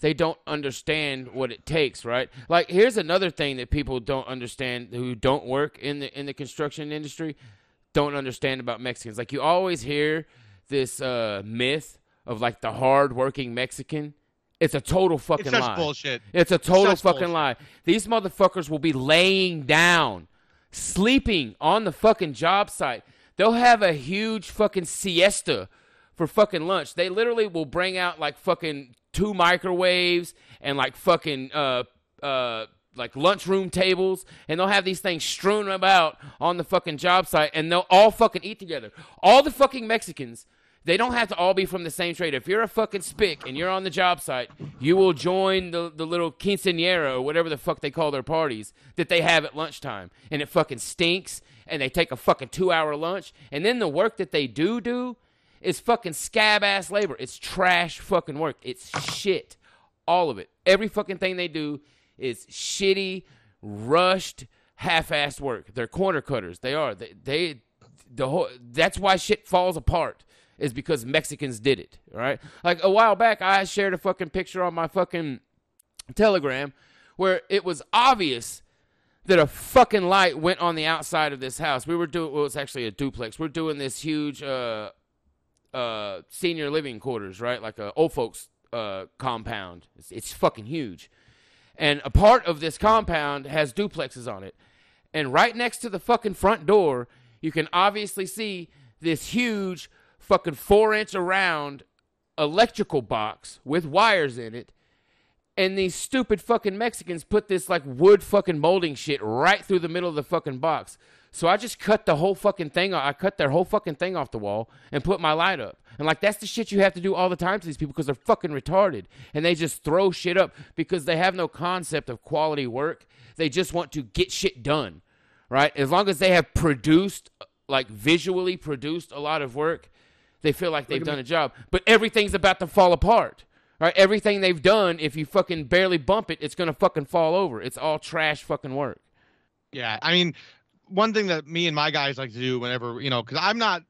They don't understand what it takes, right? Like, here's another thing that people don't understand who don't work in the in the construction industry don't understand about Mexicans. Like, you always hear this uh, myth of like the hard-working Mexican. It's a total fucking such lie. bullshit. It's a total fucking bullshit. lie. These motherfuckers will be laying down, sleeping on the fucking job site. They'll have a huge fucking siesta for fucking lunch. They literally will bring out like fucking two microwaves and like fucking uh uh like lunchroom tables and they'll have these things strewn about on the fucking job site and they'll all fucking eat together. All the fucking Mexicans they don't have to all be from the same trade. If you're a fucking spick and you're on the job site, you will join the, the little quinceanera or whatever the fuck they call their parties that they have at lunchtime. And it fucking stinks. And they take a fucking two hour lunch. And then the work that they do do is fucking scab ass labor. It's trash fucking work. It's shit. All of it. Every fucking thing they do is shitty, rushed, half-assed work. They're corner cutters. They are. They, they the whole. That's why shit falls apart. Is because Mexicans did it. Right. Like a while back, I shared a fucking picture on my fucking Telegram where it was obvious that a fucking light went on the outside of this house. We were doing. Well, was actually a duplex. We're doing this huge. uh uh, senior living quarters, right? Like a old folks uh, compound. It's, it's fucking huge. and a part of this compound has duplexes on it. And right next to the fucking front door, you can obviously see this huge fucking four inch around electrical box with wires in it. And these stupid fucking Mexicans put this like wood fucking molding shit right through the middle of the fucking box. So I just cut the whole fucking thing off. I cut their whole fucking thing off the wall and put my light up. And like that's the shit you have to do all the time to these people because they're fucking retarded. And they just throw shit up because they have no concept of quality work. They just want to get shit done. Right? As long as they have produced like visually produced a lot of work, they feel like they've done a job. But everything's about to fall apart. Right? Everything they've done, if you fucking barely bump it, it's gonna fucking fall over. It's all trash fucking work. Yeah, I mean, one thing that me and my guys like to do whenever you know, because I'm not,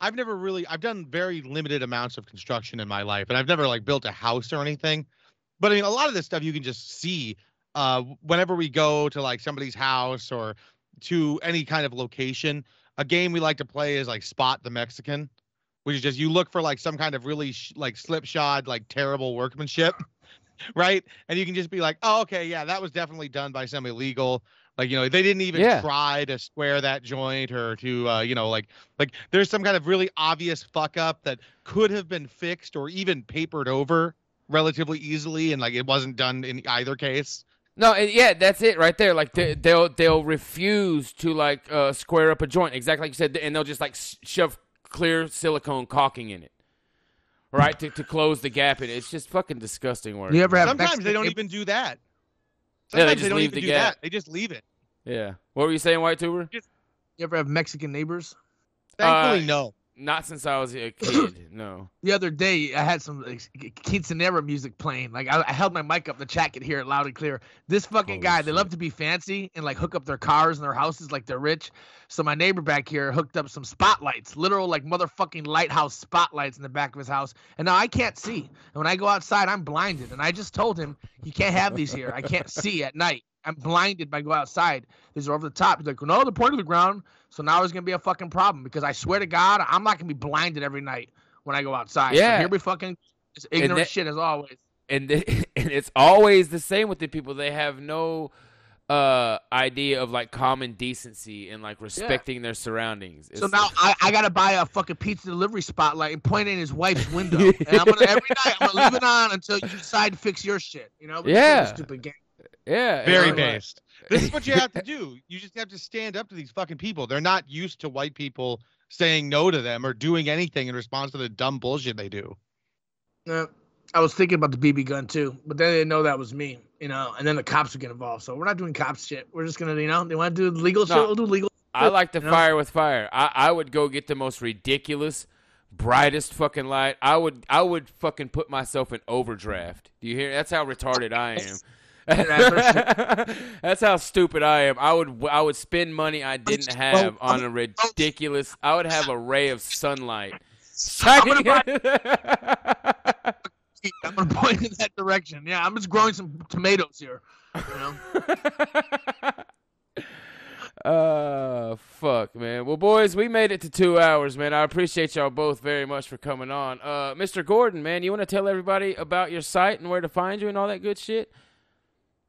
I've never really, I've done very limited amounts of construction in my life, and I've never like built a house or anything. But I mean, a lot of this stuff you can just see uh, whenever we go to like somebody's house or to any kind of location. A game we like to play is like Spot the Mexican, which is just you look for like some kind of really sh- like slipshod, like terrible workmanship, right? And you can just be like, oh, okay, yeah, that was definitely done by some illegal. Like you know, they didn't even Yeah. try to square that joint or to uh, you know, like like there's some kind of really obvious fuck up that could have been fixed or even papered over relatively easily, and like it wasn't done in either case. No, and yeah, that's it right there. Like they, they'll they'll refuse to like uh, square up a joint, exactly like you said, and they'll just like shove clear silicone caulking in it, right, to, to close the gap in it. It's just fucking disgusting work. You ever have Sometimes they don't even do that. Yeah, Sometimes they they, just don't leave even the do gap. that. They just leave it. Yeah. What were you saying, Whitetuber? You ever have Mexican neighbors? Thankfully, Uh, no. Not since I was a kid. No. The other day, I had some like, quinceanera music playing. Like I, I held my mic up, the chat could hear it loud and clear. This fucking guy, they love to be fancy and like hook up their cars and their houses like they're rich. So my neighbor back here hooked up some spotlights, literal like motherfucking lighthouse spotlights in the back of his house. And now I can't see. And when I go outside, I'm blinded. And I just told him, you can't have these here. I can't see at night. I'm blinded by go outside. These are over the top. He's like, no, they're pointing to the ground. So now it's gonna be a fucking problem because I swear to God, I'm not gonna be blinded every night when I go outside. So Yeah. here we fucking ignorant that- shit as always. and th- and it's always the same with the people. They have no uh idea of like common decency and like respecting their surroundings. So It's- now I, I gotta buy a fucking pizza delivery spotlight and point it in his wife's window. and I'm gonna every night I'm gonna leave it on until you decide to fix your shit. You know? Yeah. Stupid game. Yeah, Very and- based. This is what you have to do. You just have to stand up to these fucking people. They're not used to white people saying no to them or doing anything in response to the dumb bullshit they do. Yeah. I was thinking about the BB gun too, but then they didn't know that was me, you know. And then the cops would get involved. So we're not doing cops shit. We're just gonna, you know, they want to do legal shit. We'll do legal. I shit, like to you know? fire with fire. I, I would go get the most ridiculous, brightest fucking light. I would I would fucking put myself in overdraft. Do you hear? That's how retarded I am. That's how stupid I am. I would I would spend money I didn't have on a ridiculous. I would have a ray of sunlight. I'm gonna point in that direction. Yeah, I'm just growing some tomatoes here. You know. Uh, fuck, man. Well, boys, we made it to two hours, man. I appreciate y'all both very much for coming on. Uh, Mr. Gordon, man, you want to tell everybody about your site and where to find you and all that good shit?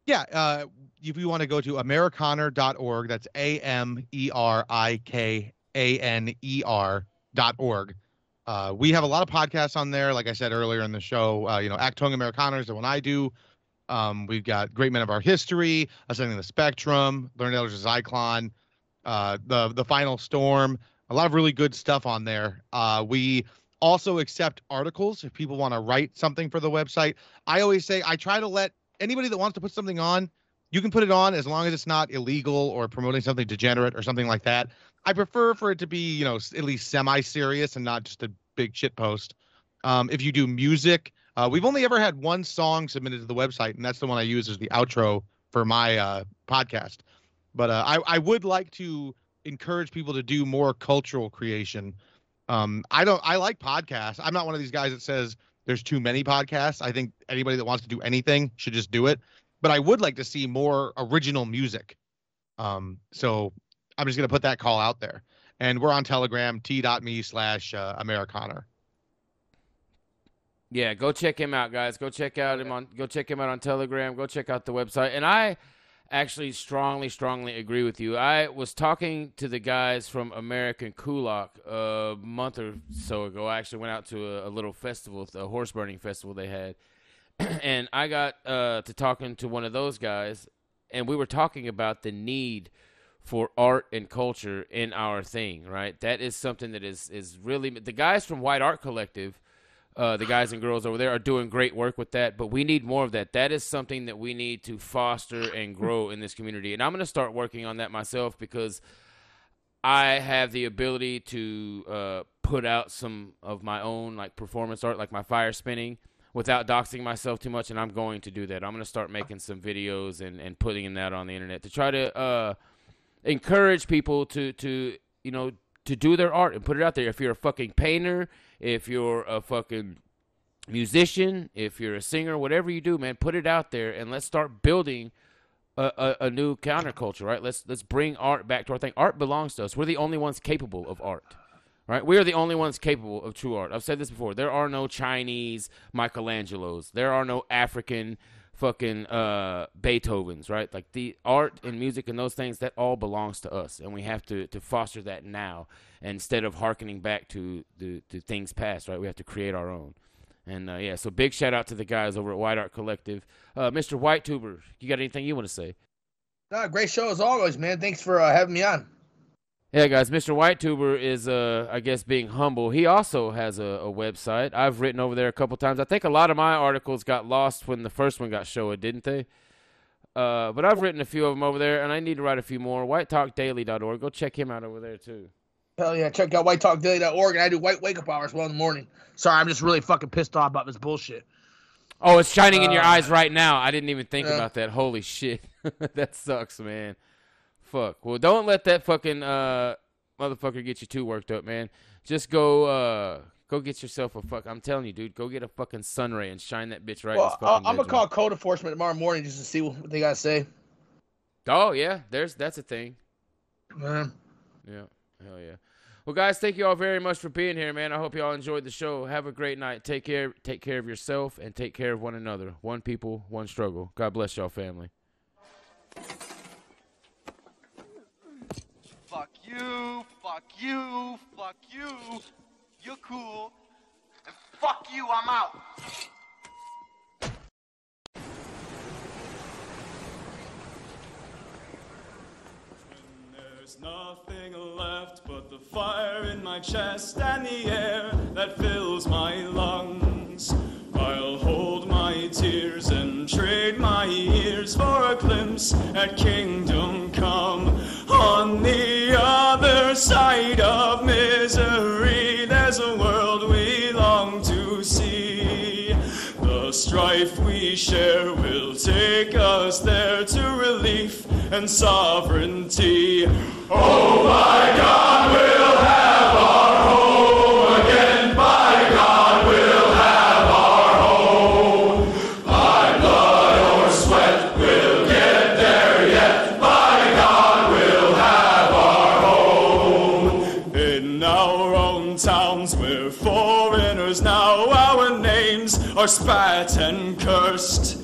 Yeah, uh, if you want to go to amerikaner.org, that's A M E R I K A N E R dot org. Uh, we have a lot of podcasts on there. Like I said earlier in the show, uh, you know, Achtung Amerikaner is the one I do. Um, we've got Great Men of Our History, Ascending the Spectrum, Learn Elders Zyklon, uh, the the Final Storm. A lot of really good stuff on there. Uh, we also accept articles if people want to write something for the website. I always say I try to let anybody that wants to put something on, you can put it on as long as it's not illegal or promoting something degenerate or something like that. I prefer for it to be, you know, at least semi-serious and not just a big shit post. Um, if you do music, uh, we've only ever had one song submitted to the website, and that's the one I use as the outro for my uh, podcast. But uh, I, I would like to encourage people to do more cultural creation. Um, I don't. I like podcasts. I'm not one of these guys that says there's too many podcasts. I think anybody that wants to do anything should just do it. But I would like to see more original music. Um, so I'm just gonna put that call out there. And we're on Telegram, t.me slash uh, Amerikaner. Yeah, go check him out, guys. Go check out him on. Go check him out on Telegram. Go check out the website. And I actually strongly, strongly agree with you. I was talking to the guys from American Kulak a month or so ago. I actually went out to a, a little festival, a horse burning festival they had, and I got uh, to talking to one of those guys, and we were talking about the need for art and culture in our thing. Right, that is something that is is really the guys from White Art Collective uh, the guys and girls over there are doing great work with that, but we need more of that. That is something that we need to foster and grow in this community. And I'm going to start working on that myself because I have the ability to uh, put out some of my own like performance art, like my fire spinning, without doxing myself too much. And I'm going to do that. I'm going to start making some videos and, and putting that on the internet to try to uh, encourage people to to you know to do their art and put it out there. If you're a fucking painter, if you're a fucking musician, if you're a singer, whatever you do, man, put it out there and let's start building a, a, a new counterculture, right? Let's let's bring art back to our thing. Art belongs to us. We're the only ones capable of art. Right? We are the only ones capable of true art. I've said this before. There are no Chinese Michelangelos. There are no African fucking uh, Beethovens, right? Like the art and music and those things, that all belongs to us, and we have to to foster that now instead of harkening back to the to things past, right? We have to create our own. And uh, yeah, so big shout out to the guys over at White Art Collective, uh, Mr. Whitetuber. You got anything you want to say? Nah, great show as always, man. Thanks for uh, having me on. Yeah, guys, Mr. Whitetuber is, uh, I guess, being humble. He also has a, a website. I've written over there a couple times. I think a lot of my articles got lost when the first one got showed, didn't they? Uh, but I've written a few of them over there, and I need to write a few more. WhiteTalkDaily.org. Go check him out over there too. Hell yeah, check out whitetalkdaily.org and I do white wake up hours well in the morning. Sorry, I'm just really fucking pissed off about this bullshit. Oh, it's shining in your Uh, eyes right now. I didn't even think yeah. about that. Holy shit, that sucks, man. Fuck. Well, don't let that fucking uh motherfucker get you too worked up, man. Just go uh go get yourself a fuck. I'm telling you, dude, go get a fucking sun ray and shine that bitch right. in well, his I- fucking I'm gonna call code enforcement tomorrow morning just to see what they gotta say. Oh yeah, there's that's a thing. Man. Yeah, hell yeah. Well, guys, thank you all very much for being here, man. I hope you all enjoyed the show. Have a great night. Take care. Take care of yourself and take care of one another. One people, one struggle. God bless y'all, family. Fuck you, fuck you, fuck you. You're cool. And fuck you, I'm out. There's nothing left but the fire in my chest and the air that fills my lungs. I'll hold my tears and trade my ears for a glimpse at kingdom come. On the other side of misery, there's a world we long to see. The strife we share will take us there to relief and sovereignty. Oh my God, we'll have our home again. Are spat and cursed.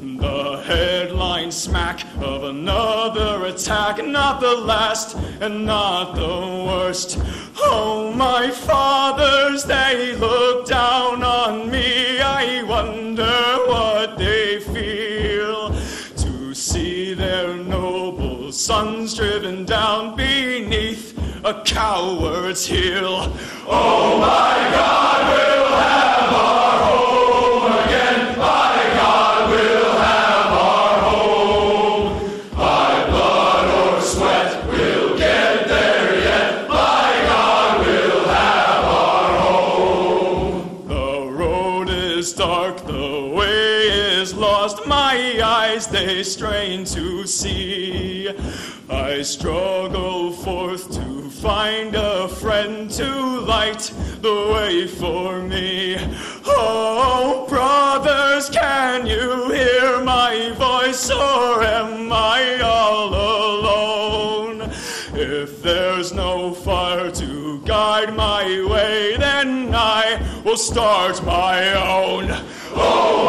The headline smack of another attack, not the last and not the worst. Oh, my fathers, they look down on me. I wonder what they feel to see their noble sons driven down beneath a coward's heel. Oh, my God, we'll have see. I struggle forth to find a friend to light the way for me. Oh, brothers, can you hear my voice, or am I all alone? If there's no fire to guide my way, then I will start my own. Oh,